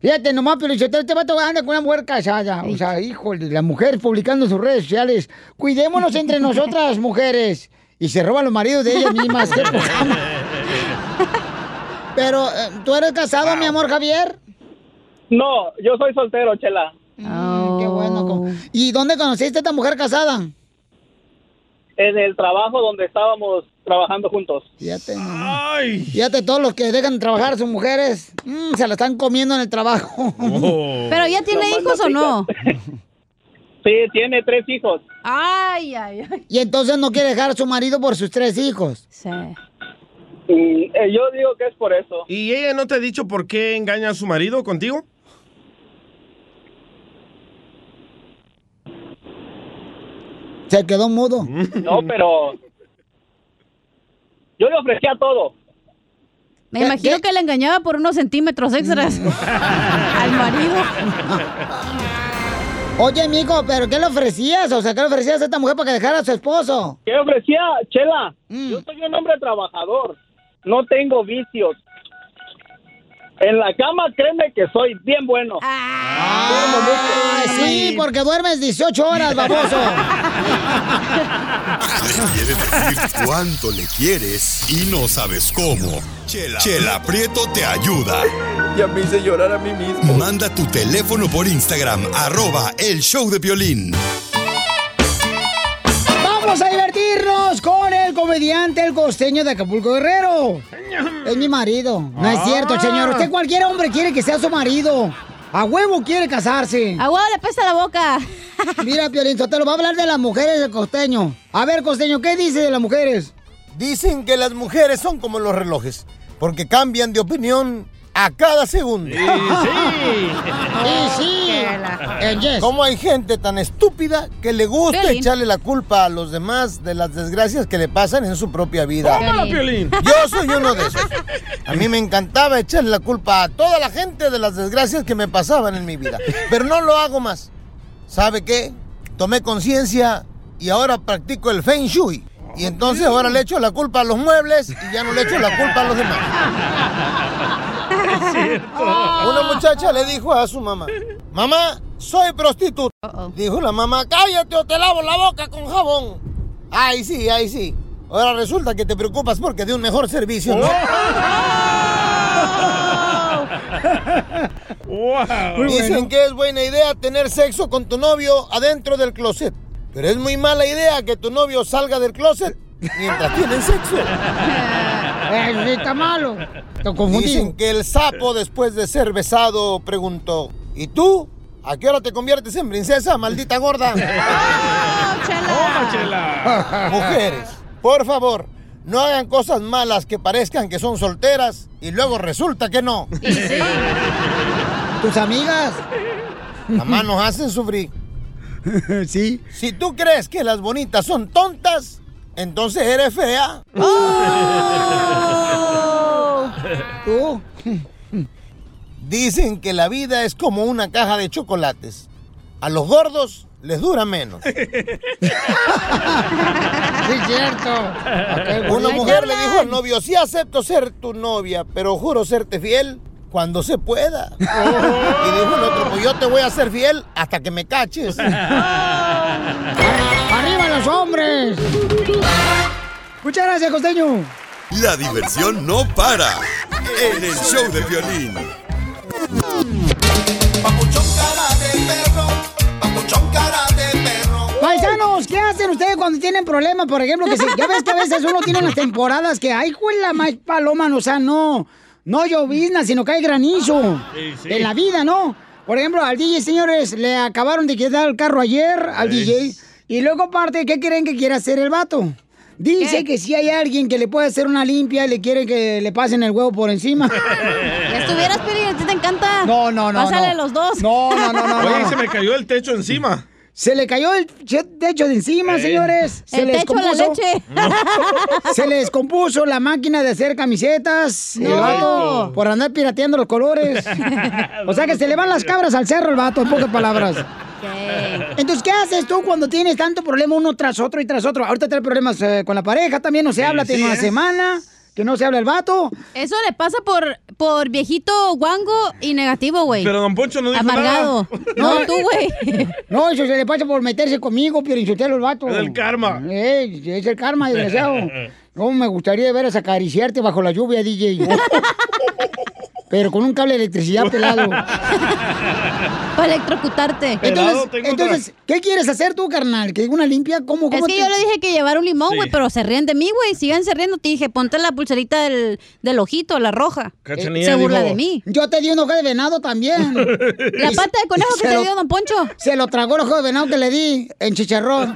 Fíjate, nomás, pero este vato anda con una mujer casada. O sea, híjole, la mujer publicando en sus redes sociales. Cuidémonos entre nosotras, [laughs] mujeres. Y se roban los maridos de ellas mismas. [laughs] Pero, eh, ¿tú eres casado, mi amor, Javier? No, yo soy soltero, Chela. Mm, Qué bueno. ¿Y dónde conociste a esta mujer casada? En el trabajo donde estábamos trabajando juntos. Fíjate, Fíjate, todos los que dejan de trabajar a sus mujeres, mm, se la están comiendo en el trabajo. ¿Pero ya tiene hijos o no? Sí, tiene tres hijos. Ay, ay, ay. Y entonces no quiere dejar a su marido por sus tres hijos. Sí. Y eh, yo digo que es por eso. ¿Y ella no te ha dicho por qué engaña a su marido contigo? Se quedó mudo. No, pero yo le ofrecía todo. Me imagino que le engañaba por unos centímetros extras al marido. Oye, amigo, ¿pero qué le ofrecías? O sea, ¿qué le ofrecías a esta mujer para que dejara a su esposo? ¿Qué ofrecía, Chela? Yo soy un hombre trabajador. No tengo vicios. En la cama, créeme que soy bien bueno. Ah, sí, porque duermes 18 horas, [laughs] baboso. Le quiere decir cuánto le quieres y no sabes cómo. Chela, Chela Prieto te ayuda. Ya me hice llorar a mí mismo. Manda tu teléfono por Instagram, arroba el show de violín. Vamos a divertirnos con el comediante, el costeño de Acapulco Guerrero. Es mi marido. No es cierto, señor. Usted cualquier hombre quiere que sea su marido. A huevo quiere casarse. A huevo le pesa la boca. Mira, Piolín, te lo va a hablar de las mujeres del costeño. A ver, costeño, ¿qué dice de las mujeres? Dicen que las mujeres son como los relojes, porque cambian de opinión a cada segundo. Sí, sí. [laughs] Sí, sí. Yes. ¿Cómo hay gente tan estúpida que le gusta Piolín. echarle la culpa a los demás de las desgracias que le pasan en su propia vida? Tómala, Piolín. Yo soy uno de esos. A mí me encantaba echarle la culpa a toda la gente de las desgracias que me pasaban en mi vida. Pero no lo hago más. ¿Sabe qué? Tomé conciencia y ahora practico el Feng Shui. Y entonces ahora le echo la culpa a los muebles y ya no le echo la culpa a los demás. [laughs] Una muchacha le dijo a su mamá, mamá, soy prostituta. Dijo la mamá, cállate o te lavo la boca con jabón. Ay, sí, ay, sí. Ahora resulta que te preocupas porque de un mejor servicio, ¿no? [laughs] Dicen que es buena idea tener sexo con tu novio adentro del closet. Pero es muy mala idea que tu novio salga del closet mientras tienen sexo. [laughs] Eh, está malo. Te confundí. Dicen que el sapo después de ser besado preguntó, ¿y tú? ¿A qué hora te conviertes en princesa, maldita gorda? Toma, [laughs] chela. [laughs] Mujeres, por favor, no hagan cosas malas que parezcan que son solteras y luego resulta que no. [laughs] ¿Tus amigas? Mamá nos hacen sufrir. Sí. Si tú crees que las bonitas son tontas, entonces eres fea. ¿Tú? Dicen que la vida es como una caja de chocolates. A los gordos les dura menos. [laughs] Sí, cierto. Una mujer le dijo al novio, sí acepto ser tu novia, pero juro serte fiel cuando se pueda. [laughs] Y dijo el otro, pues yo te voy a ser fiel hasta que me caches. [laughs] ¡Arriba los hombres! Muchas gracias, costeño. La diversión no para. En el show de violín. Paisanos, ¿qué hacen ustedes cuando tienen problemas? Por ejemplo, que si, ya ves que a veces uno tiene las temporadas que, ay, la más paloma, o sea, no, no llovizna, sino que hay granizo Sí, sí. en la vida, ¿no? Por ejemplo, al DJ, señores, le acabaron de quitar el carro ayer al Sí. DJ. Y luego, aparte, ¿qué creen que quiere hacer el vato? Dice que si hay alguien que le puede hacer una limpia, le quiere que le pasen el huevo por encima. [laughs] Ya estuvieras, Piri, a ti te encanta. No, no, no. Pásale no. los dos. No, no, no, no. Oye, no. se me cayó el techo encima. Se le cayó el che- techo de encima, señores. Se El le techo, la descompuso. leche. [laughs] Se le descompuso la máquina de hacer camisetas. No. El vato, por andar pirateando los colores. o sea que se le van las cabras al cerro el vato, en pocas palabras. Entonces, ¿qué haces tú cuando tienes tanto problema uno tras otro y tras otro? Ahorita trae problemas eh, con la pareja, también no se habla, tiene una ¿eh? semana que no se habla el vato. Eso le pasa por, por viejito guango y negativo, güey. Pero don Poncho no dijo Amargado. nada. [laughs] No, tú, güey. No, eso se le pasa por meterse conmigo, Pierinchotelo, el vato. Es el karma. Eh, es el karma, desgraciado. [laughs] No, me gustaría ver a acariciarte bajo la lluvia, DJ. [laughs] Pero con un cable de electricidad [laughs] pelado. [laughs] Para electrocutarte. Entonces, entonces, ¿qué quieres hacer tú, carnal? ¿Que una limpia? ¿Cómo, Es cómo que te- yo le dije que llevara un limón, Sí. güey, pero se ríen de mí, güey. Síganse riendo. Te dije, ponte la pulserita del, del ojito, la roja. Cachanilla se burla dijo, de mí. Yo te di un ojo de venado también. [laughs] La pata de conejo que se te lo- dio, don Poncho. Se lo tragó el ojo de venado que le di en chicharrón.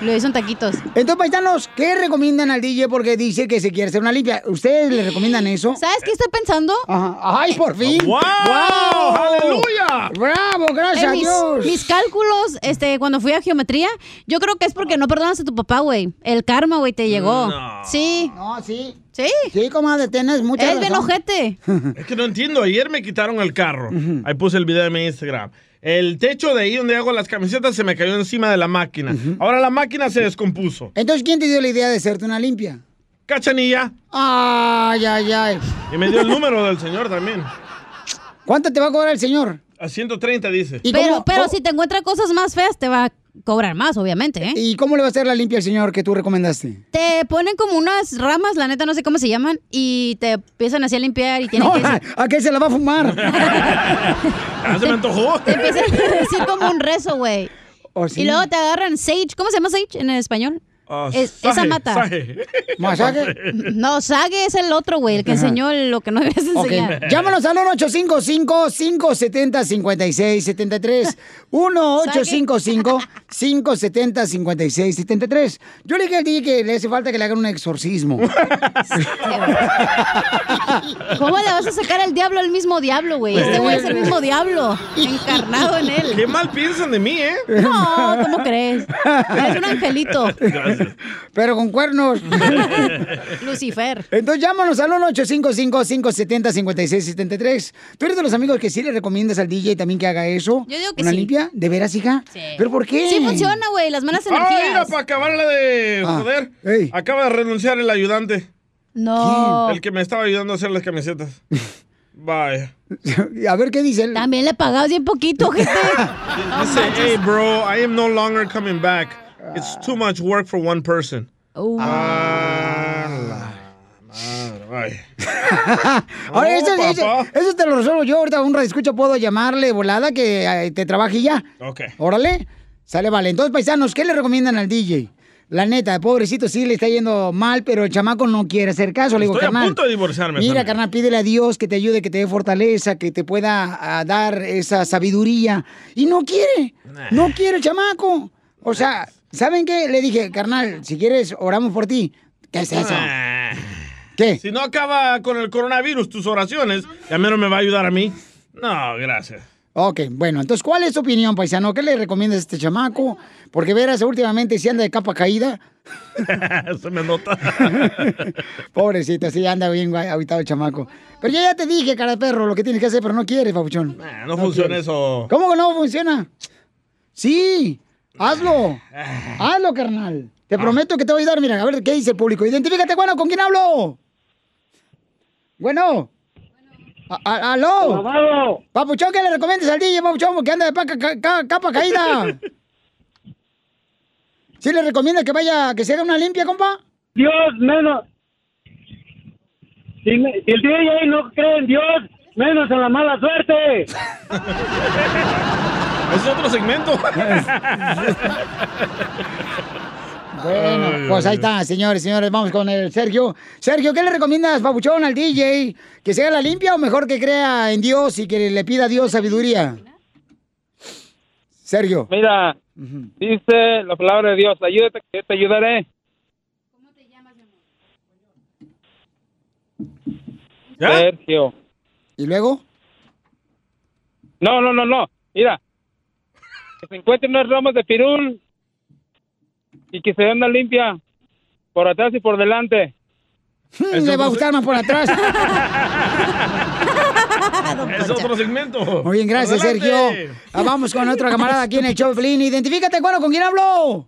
Lo hizo en taquitos. Entonces, paisanos, ¿qué recomiendan al DJ? Porque dice que se quiere hacer una limpia. ¿Ustedes le recomiendan eso? ¿Sabes qué estoy pensando? Ajá. ¡Ay, por fin! ¡Wow! ¡Wow! ¡Aleluya! ¡Bravo! ¡Gracias En a Dios! mis cálculos, este, cuando fui a geometría, yo creo que es porque no perdonas a tu papá, güey. El karma, güey, te llegó. No. Sí. No, sí. Sí. Sí, comadre, tienes mucha Es bien razón. ojete. Es que no entiendo. Ayer me quitaron el carro. Ahí puse el video de mi Instagram. El techo de ahí donde hago las camisetas se me cayó encima de la máquina. Ahora la máquina se descompuso. Entonces, ¿quién te dio la idea de hacerte una limpia? Cachanilla. Ay, ay, ay. Y me dio el número del señor también. ¿Cuánto te va a cobrar el señor? A 130 dice. Pero, pero si te encuentra cosas más feas, te va a cobrar más, obviamente, ¿eh? ¿Y cómo le va a hacer la limpia al señor que tú recomendaste? Te ponen como unas ramas, la neta no sé cómo se llaman, y te empiezan así a limpiar y tienen No, que... [laughs] ¿a qué se la va a fumar? [laughs] Ah, se me antojó. Te empiezan a decir como un rezo, güey. ¿Oh, sí? Y luego te agarran sage. ¿Cómo se llama sage en español? Es- esa mata. ¿Masaje? No, Sage es el otro, güey, el que Ajá. enseñó lo que no debes enseñar. [laughs] Llámanos al 1-855-570-5673. 1-855-570-5673. Yo le dije al DJ que le hace falta que le hagan un exorcismo. [laughs] ¿Cómo le vas a sacar al diablo al mismo diablo, güey? Este güey es el mismo diablo, encarnado en él. Qué mal piensan de mí, ¿eh? No, ¿cómo crees? Eres un angelito. [laughs] Pero con cuernos. [laughs] Lucifer. Entonces llámanos al 1-855-570-5673. ¿Tú eres de los amigos que sí le recomiendas al DJ también que haga eso? Yo digo que ¿Una sí. limpia? ¿De veras, hija? Sí. ¿Pero por qué? Sí funciona, güey, las malas Ah, mira, energías. para acabarla de Ah, joder. Acaba de renunciar el ayudante. No. El que me estaba ayudando a hacer las camisetas. [laughs] Vaya. A ver qué dice él. También le pagabas bien poquito, gente. Dice, hey, bro, I am no longer coming back. It's too much work for one person. Uh. Ah, la madre, vaya. Ahora, No, eso, eso- papá. eso te lo resuelvo yo. Ahorita un radio escucha puedo llamarle volada que eh, te trabaje ya. Ok. Órale. Sale, vale. Entonces, paisanos, ¿qué le recomiendan al DJ? La neta, pobrecito, sí le está yendo mal, pero el chamaco no quiere hacer caso. Le digo, Estoy a carnal. punto de divorciarme. Mira, también. carnal, pídele a Dios que te ayude, que te dé fortaleza, que te pueda dar esa sabiduría. Y no quiere. No quiere el chamaco. O sea, ¿saben qué? Le dije, carnal, si quieres, oramos por ti. ¿Qué es eso? Ah. ¿Qué? Si no acaba con el coronavirus tus oraciones, ya menos me va a ayudar a mí. No, gracias. Ok, bueno, entonces, ¿cuál es tu opinión, paisano? ¿Qué le recomiendas a este chamaco? Porque verás, últimamente si anda de capa caída. [laughs] Se me nota. [laughs] Pobrecito, sí, anda bien aguitado el chamaco. Pero yo ya te dije, cara de perro, lo que tienes que hacer, pero no quieres, papuchón. Ah, no funciona quieres. eso. ¿Cómo que no funciona? Sí, hazlo. Ah. [laughs] Hazlo, carnal. Te prometo que te voy a ayudar. Mira, a ver qué dice el público. Identifícate, bueno, ¿con quién hablo? Bueno. A- a- ¿Aló? Papuchón, ¿qué le recomiendas al DJ, Papuchón? Porque anda de paca- ca- ca- capa caída. [laughs] ¿Sí le recomienda que vaya, que se haga una limpia, compa? Dios, menos. Si, me- si el DJ no cree en Dios, menos en la mala suerte. [laughs] Es otro segmento. [laughs] Bueno, pues ahí está, señores, señores. Vamos con el Sergio. Sergio, ¿qué le recomiendas, Papuchón, al DJ? ¿Que se haga la limpia o mejor que crea en Dios y que le pida a Dios sabiduría? Sergio. Mira, dice la palabra de Dios, ayúdate que te ayudaré. Sergio. ¿Y luego? No, no, no, no. Mira, que se encuentren unas ramas de pirul y que se den una limpia por atrás y por delante. [laughs] Le va a gustar más por atrás. [laughs] Es otro segmento. Muy bien, gracias, Adelante. Sergio. Ah, vamos con otro camarada aquí en el show, Piolín. Identifícate, bueno, ¿con quién hablo?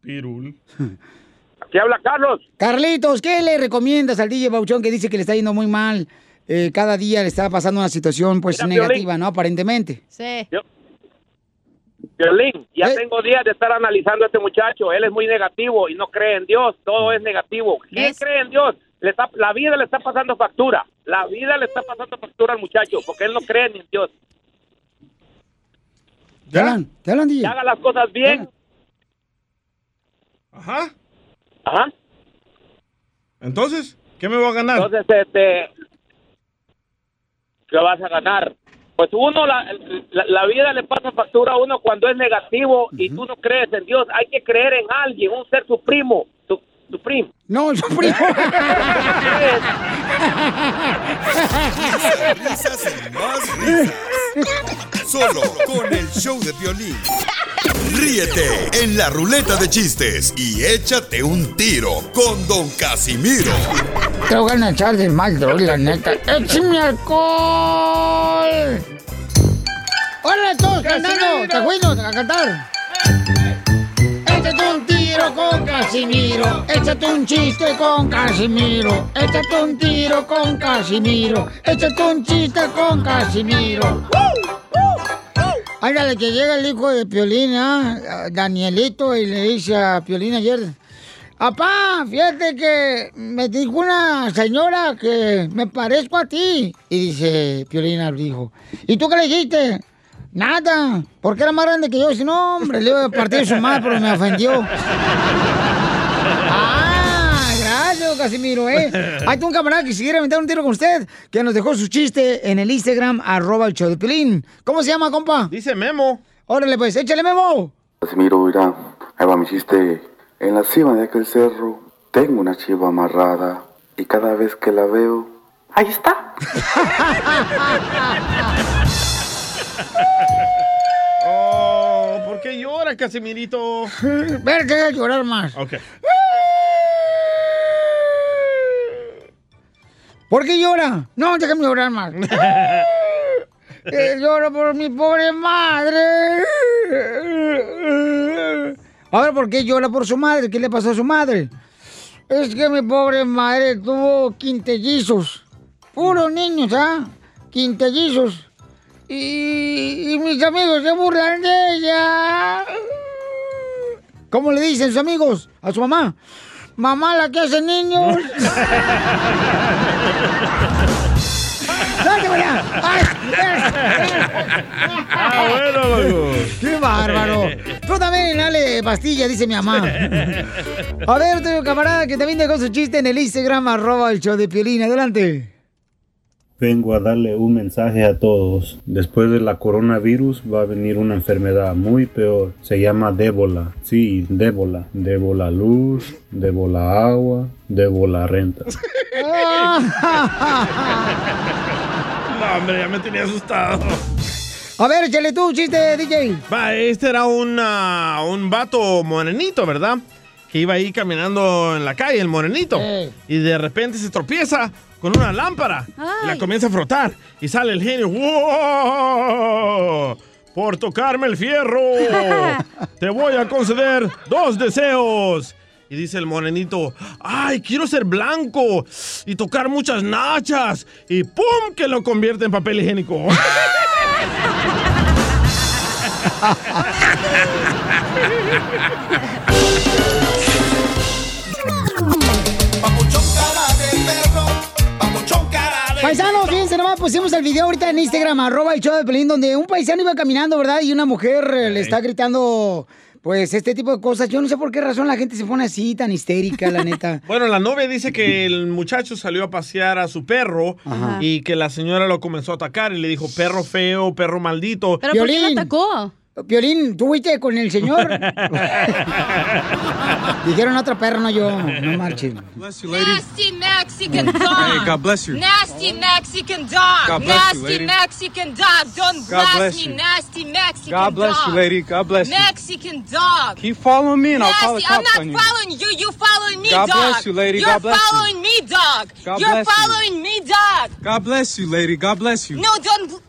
Pirul. [laughs] ¿Qué habla Carlos? Carlitos, ¿qué le recomiendas al DJ Bauchón que dice que le está yendo muy mal? Eh, cada día le está pasando una situación pues Mira, Piolín. negativa, ¿no? Aparentemente. Sí. Violín, ya Eh. tengo días de estar analizando a este muchacho. Él es muy negativo y no cree en Dios. Todo es negativo. ¿Quién cree en Dios? Le está- la vida le está pasando factura. La vida le está pasando factura al muchacho porque él no cree ni en Dios. ¿Te hablan, DJ? Que haga las cosas bien. Ajá. Ajá. Entonces, ¿qué me voy a ganar? Entonces, este, ¿qué vas a ganar? Pues uno, la, la, la vida le pasa factura a uno cuando es negativo y tú no crees en Dios. Hay que creer en alguien, un ser supremo. Su, supremo. No, el [laughs] supremo. Risas y más risas. Solo con el show de violín. Ríete en la ruleta de chistes y échate un tiro con Don Casimiro. Te voy a echar de mal, la neta. ¡Échame alcohol! ¡Hola, todos cantando! ¡Te acuerdo a cantar! Échate un tiro con Casimiro. Échate un chiste con Casimiro. Échate un tiro con Casimiro. Échate un chiste con Casimiro. Ándale, que llega el hijo de Piolín, ¿ah? Danielito, y le dice a Piolín ayer, Apá, fíjate que me dijo una señora que me parezco a ti. Y dice, Piolín le dijo, ¿y tú qué le dijiste? Nada, porque era más grande que yo. Si no, hombre, le iba a partir su madre, pero me ofendió. Ah, Casimiro, ¿eh? [laughs] Hay un camarada que quisiera aventar un tiro con usted, que nos dejó su chiste en el Instagram, arroba el show de. ¿Cómo se llama, compa? Dice Memo. Órale, pues, échale, Memo. Casimiro, mira, ahí va mi chiste. En la cima de aquel cerro tengo una chiva amarrada y cada vez que la veo, ahí está. [laughs] Oh, ¿por qué llora, Casimirito? Ver, que llorar más. Ok. ¿Por qué llora? No, déjame llorar más. [laughs] Eh, lloro por mi pobre madre. A ver, ¿por qué llora por su madre? ¿Qué le pasó a su madre? Es que mi pobre madre tuvo quintellizos. Puros niños, ¿ah? Quintellizos. Y, y mis amigos se burlan de ella. ¿Cómo le dicen sus amigos a su mamá? Mamá, la que hace niños. [laughs] ¡Dale, vaya! Ah, bueno, loco. ¡Qué bárbaro! Tú también, dale pastilla, dice mi mamá. A ver, otro camarada que también dejó su chiste en el Instagram, arroba el show de Piolín. Adelante. Vengo a darle un mensaje a todos. Después de la coronavirus va a venir una enfermedad muy peor. Se llama débola. Sí, débola. Débola luz, débola agua, débola renta. [laughs] No, hombre, ya me tenía asustado. A ver, échale tú, chiste, DJ. Va, este era una- un vato morenito, ¿verdad? Que iba ahí caminando en la calle, el morenito. Y de repente se tropieza con una lámpara. Y la comienza a frotar. Y sale el genio. ¡Wow! Por tocarme el fierro. [laughs] Te voy a conceder dos deseos. Y dice el morenito, ay, quiero ser blanco y tocar muchas nachas. Y ¡pum! que lo convierte en papel higiénico. [laughs] [laughs] Paisanos, fíjense nomás, pusimos el video ahorita en Instagram, arroba el show de Pelín, donde un paisano iba caminando, ¿verdad? Y una mujer eh, le está gritando, pues, este tipo de cosas. Yo no sé por qué razón la gente se pone así, tan histérica, la neta. [laughs] Bueno, la novia dice que el muchacho salió a pasear a su perro Ajá. y que la señora lo comenzó a atacar y le dijo perro feo, perro maldito. ¿Pero por qué lo atacó? Piolín, ¿tú fuiste con el señor? [laughs] Dijeron otra perra, no yo. No marchen. Nasty Mexican dog. Hey, God bless you. Nasty Mexican dog. God bless you, nasty lady. Mexican dog. Don't God bless me, you. nasty Mexican God bless dog. you, lady. God bless you. Mexican dog. Keep following me and I'll call the Nasty. I'm cops not on you. following you. You following me, God dog. bless you, lady. You're God bless you. following me, dog. God You're bless you. following me, dog. God bless you, lady. God bless you. No, don't.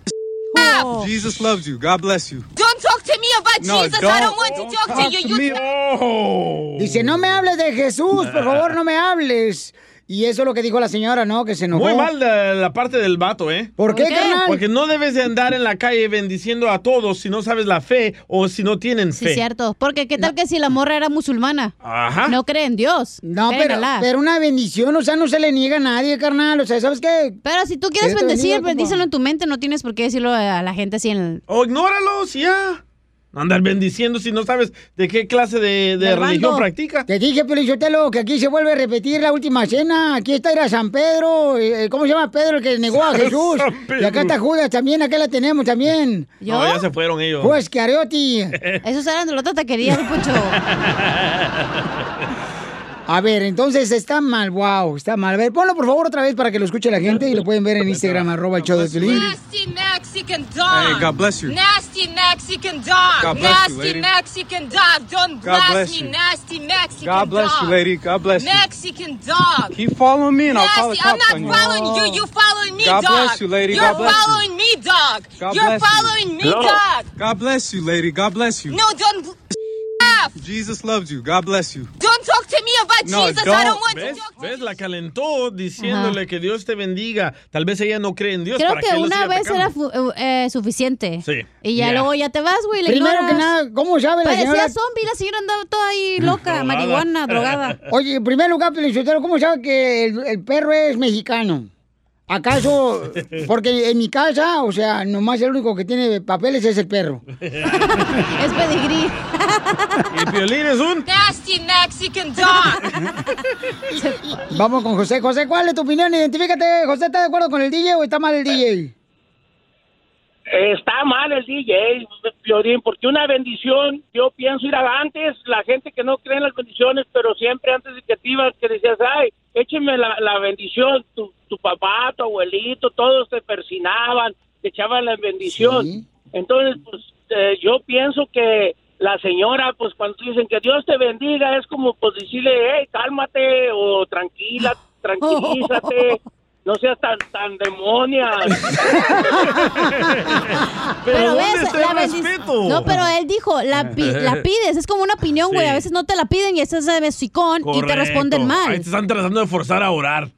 Stop. Jesus loves you. God bless you. Don't talk to me about No, Jesus. I don't- don't want to don't talk, to talk you. to you me. Oh. Dice, no me hables de Jesús, por favor, no me hables. Y eso es lo que dijo la señora, ¿no? Que se enojó. Muy mal la, la parte del vato, ¿eh? ¿Por qué, ¿Por qué? carnal? Porque no debes de andar en la calle bendiciendo a todos si no sabes la fe o si no tienen Sí, fe. cierto. Porque qué tal que si la morra era musulmana. Ajá. No cree en Dios. No, pero, pero una bendición, o sea, no se le niega a nadie, carnal. O sea, ¿sabes qué? Pero si tú quieres bendecir, bendiga, bendícelo en tu mente, no tienes por qué decirlo a la gente así en el... O ignóralos ya. Andar bendiciendo si no sabes de qué clase de, religión practica. Te dije, Pelichotelo, que aquí se vuelve a repetir la última cena. Aquí está era San Pedro. eh, ¿Cómo se llama Pedro el que negó a Jesús? Y acá está Judas también, acá la tenemos también. No, ya se fueron ellos. Pues Cariotti. [laughs] Esos eran de la otra taquería, Poncho. [laughs] A ver, entonces está mal, wow, está mal. A ver, ponlo por favor otra vez para que lo escuche la gente y lo pueden ver en Instagram, arroba el show de Piolín. Nasty Mexican dog. Hey, God bless you. Nasty Mexican dog. God bless you, nasty. Mexican dog. Don't blast bless me, you. nasty Mexican dog. God bless dog. you, lady. God bless you. Mexican dog. Keep following me and I'll call the Nasty. I'm not on you. following you. You following me, God dog. bless you, lady. You're God bless you. following me, dog. God You're bless you. following me, dog. God bless you, lady. God bless you. No, don't. Stop. Jesus loves you. God bless you. Don't talk to me about No, Jesus. I don't. want to ¿Ves? talk. ¿Ves? La calentó diciéndole que Dios te bendiga. Tal vez ella no cree en Dios. Creo ¿para que una vez atacando? era fu- eh, suficiente. Sí. Y ya Ya. luego ya te vas, güey, Primero ignoras. que nada, ¿cómo sabe la Parecía señora? zombie, la señora andaba toda ahí loca, marihuana, drogada. Oye, en primer lugar, ¿cómo sabe que el, el perro es mexicano? ¿Acaso? [laughs] Porque en mi casa, o sea, nomás el único que tiene papeles es el perro. [laughs] es pedigrí. Y Piolín es un... Nasty Mexican dog. [laughs] Vamos con José. José, ¿cuál es tu opinión? Identifícate. José, ¿está de acuerdo con el DJ o está mal el DJ? Está mal el DJ, porque una bendición, yo pienso ir a antes, la gente que no cree en las bendiciones, pero siempre antes de que te ibas, que decías, ay, écheme la, la bendición, tu, tu papá, tu abuelito, todos te persinaban, te echaban la bendición. Entonces, pues eh, yo pienso que la señora, pues cuando dicen que Dios te bendiga, es como pues decirle, hey, cálmate o tranquila, [laughs] tranquilízate. No seas tan, tan demonia. [laughs] Pero, ves, la bendición. No, pero él dijo, la, pi- la [laughs] pides, es como una opinión, güey. Sí. A veces no te la piden y estás de besicón y te responden. Ahí mal. te están tratando de forzar a orar.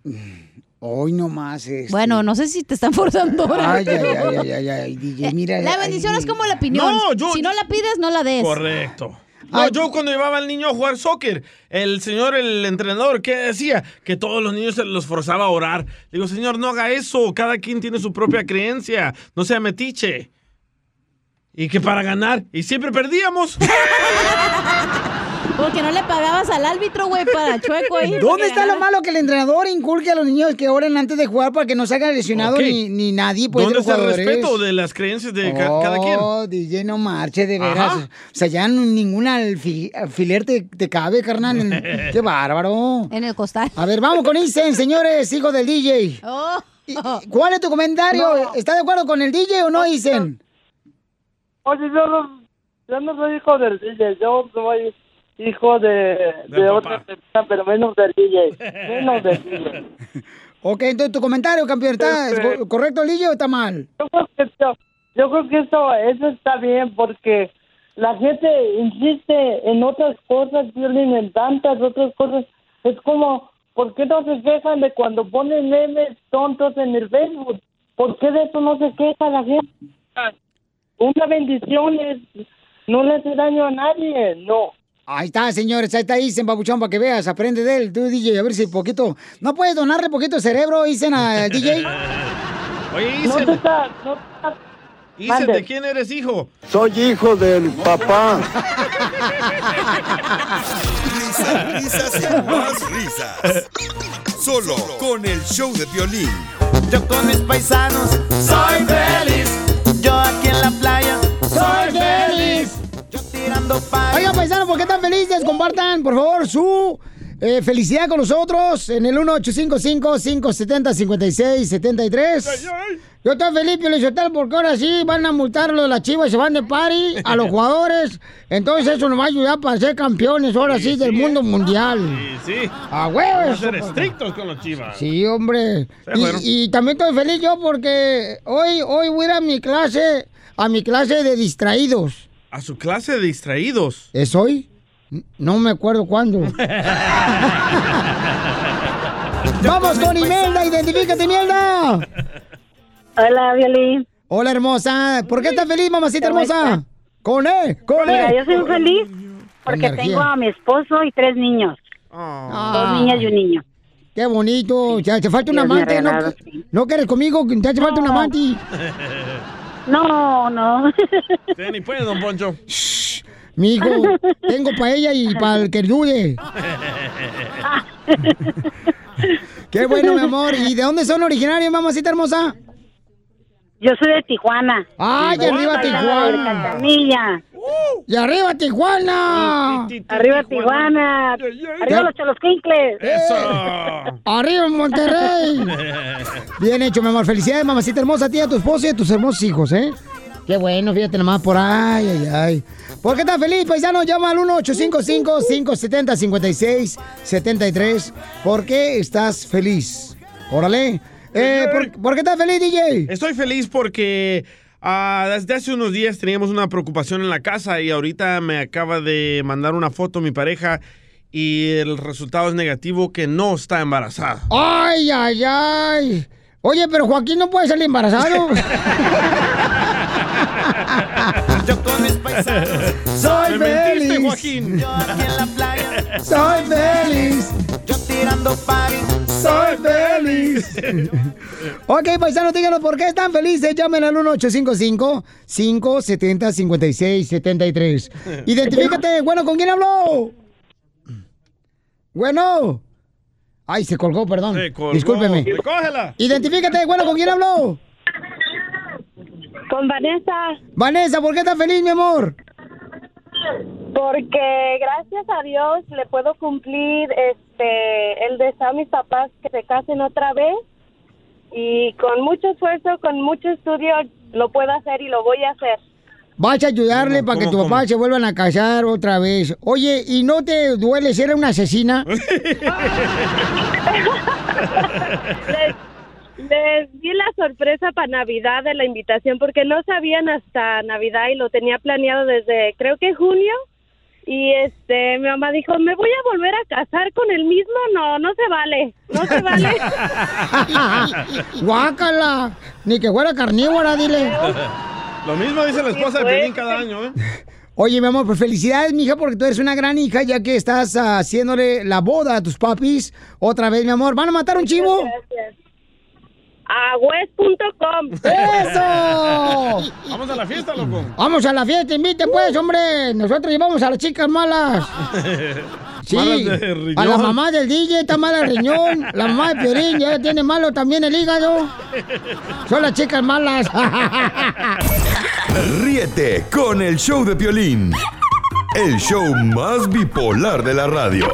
Hoy nomás es. Bueno, no sé si te están forzando ahora. Ay, ay, ay, ay, ay, ay, DJ, mira. La ay, bendición es como la opinión. No, yo- Si no la pides, no la des. Correcto. No, yo cuando llevaba al niño a jugar soccer, el señor, el entrenador, ¿qué decía? Que todos los niños se los forzaba a orar. Digo, señor, no haga eso. Cada quien tiene su propia creencia. No sea metiche. Y que para ganar. Y siempre perdíamos. [laughs] Porque no le pagabas al árbitro, güey, para chueco ahí. ¿Dónde está lo malo que el entrenador inculque a los niños que oren antes de jugar para que no se hagan lesionados ni, ni nadie? Pues, de ¿Dónde está el respeto de las creencias de ca- cada quien? Oh, DJ, no marche, de veras. Ajá. O sea, ya ningún alfi- alfiler te, te cabe, carnal. [laughs] Qué bárbaro. En el costal. A ver, vamos con Isen, señores, hijo del DJ. Oh. ¿Y- y ¿Cuál es tu comentario? ¿Está de acuerdo con el DJ o no, Isen? Oye, yo no, yo no soy hijo del DJ, yo soy hijo de, de otra persona, pero menos del DJ. Menos del DJ. [laughs] Ok, entonces tu comentario, campeón, ¿está Este- co- correcto el DJ o está mal? Yo creo que esto, yo creo que eso, eso está bien porque la gente insiste en otras cosas, Violín, en tantas otras cosas. Es como, ¿por qué no se quejan de cuando ponen memes tontos en el Facebook? ¿Por qué de eso no se queja la gente? Una bendición es, no le hace daño a nadie, no. Ahí está, señores, ahí está Isen, babuchón, para que veas, aprende de él, tú, DJ, a ver si poquito... ¿No puedes donarle poquito de cerebro, Isen, al DJ? [laughs] Oye, Isen. está, no está- Isen. ¿de quién eres hijo? Soy hijo del papá. Risas, risas y más risas. Solo con el show de violín. Yo con mis paisanos soy feliz. Yo aquí en la playa ¡Soy feliz! Tirando. Oigan, paisanos, ¿por qué tan felices? Compartan, por favor, su eh, felicidad con nosotros en el 1855-570-5673. Yo estoy feliz, Pio porque ahora sí van a multar lo de las chivas y se van de party a los [laughs] jugadores. Entonces eso nos va a ayudar para ser campeones, ahora sí, del mundo mundial. Sí, sí. ¡A Van huevo! a eso, ser estrictos con los chivas. Sí, hombre. Sí, Y, y también estoy feliz yo porque hoy, hoy voy a ir a mi clase, a mi clase de distraídos. A su clase de distraídos. ¿Es hoy? No me acuerdo cuándo. [laughs] Vamos con Imelda, identifícate, Imelda. Hola, Violín. Hola, hermosa. ¿Por qué estás feliz, mamacita ¿Cómo hermosa? Con él, con Mira, él. yo soy muy feliz porque Energía. tengo a mi esposo y tres niños. Dos niñas y un niño. Qué bonito. Ya te falta un amante. ¿No, regalado, ¿No quieres conmigo? Te hace falta un amante. [laughs] No, no. [laughs] Usted ni puede, don Poncho. Mi hijo, tengo para ella y para el que dude. [laughs] Qué bueno, mi amor. ¿Y de dónde son originarios, mamacita hermosa? Yo soy de Tijuana. ¡Ay, arriba Tijuana! Cantanilla. ¡Y arriba Tijuana! Arriba Tijuana. Arriba los cholosquincles. ¡Arriba Monterrey! [laughs] Bien hecho, mi amor. Felicidades, mamacita hermosa, a ti, a tu esposo y a tus hermosos hijos, ¿eh? Qué bueno, fíjate nomás por ay, ay, ay. ¿Por qué estás feliz, paisano? Llama al 1-855-570-5673. ¿Por qué estás feliz? Órale. Eh, ¿por, por qué estás feliz, DJ? Estoy feliz porque ah, desde hace unos días teníamos una preocupación en la casa y ahorita me acaba de mandar una foto mi pareja y el resultado es negativo que no está embarazada. Ay, ay, ay. Oye, pero Joaquín no puede salir embarazado. [laughs] Yo con mis paisanos Soy Me mentiste, feliz. Joaquín. Yo aquí en la playa Soy feliz. Yo tirando party Soy feliz. [laughs] Ok, paisanos, díganos por qué están felices. Llamen al 1-855-570-5673. [laughs] Identifícate. Bueno, ¿con quién habló? Bueno. Ay, se colgó, perdón. Se colgó. Discúlpeme. Recógela. Identifícate. Bueno, ¿con quién habló? Con Vanessa. Vanessa, ¿por qué estás feliz, mi amor? Porque gracias a Dios le puedo cumplir este el deseo a mis papás que se casen otra vez y con mucho esfuerzo, con mucho estudio lo puedo hacer y lo voy a hacer. Vas a ayudarle para que tu papá se vuelvan a casar otra vez. Oye, ¿y no te duele ser una asesina? [laughs] Les, les di la sorpresa para Navidad de la invitación porque no sabían hasta Navidad y lo tenía planeado desde creo que junio. Y este, mi mamá dijo, ¿me voy a volver a casar con el mismo? No, no se vale, no se vale. [laughs] Guácala. Ni que fuera carnívora, dile. [laughs] Lo mismo dice la esposa de Pelín cada año, ¿eh? Oye, mi amor, pues felicidades, mija, porque tú eres una gran hija, ya que estás haciéndole la boda a tus papis. Otra vez, mi amor. ¿Van a matar un chivo? Gracias. A west.com. [laughs] ¡Eso! Vamos a la fiesta, loco. Vamos a la fiesta, invite pues, hombre. Nosotros llevamos a las chicas malas. [laughs] Sí, Malas de riñón. a la mamá del DJ está mala el riñón. La mamá de Piorín ya tiene malo también el hígado. Son las chicas malas. [laughs] Ríete con el show de Piolín. El show más bipolar de la radio.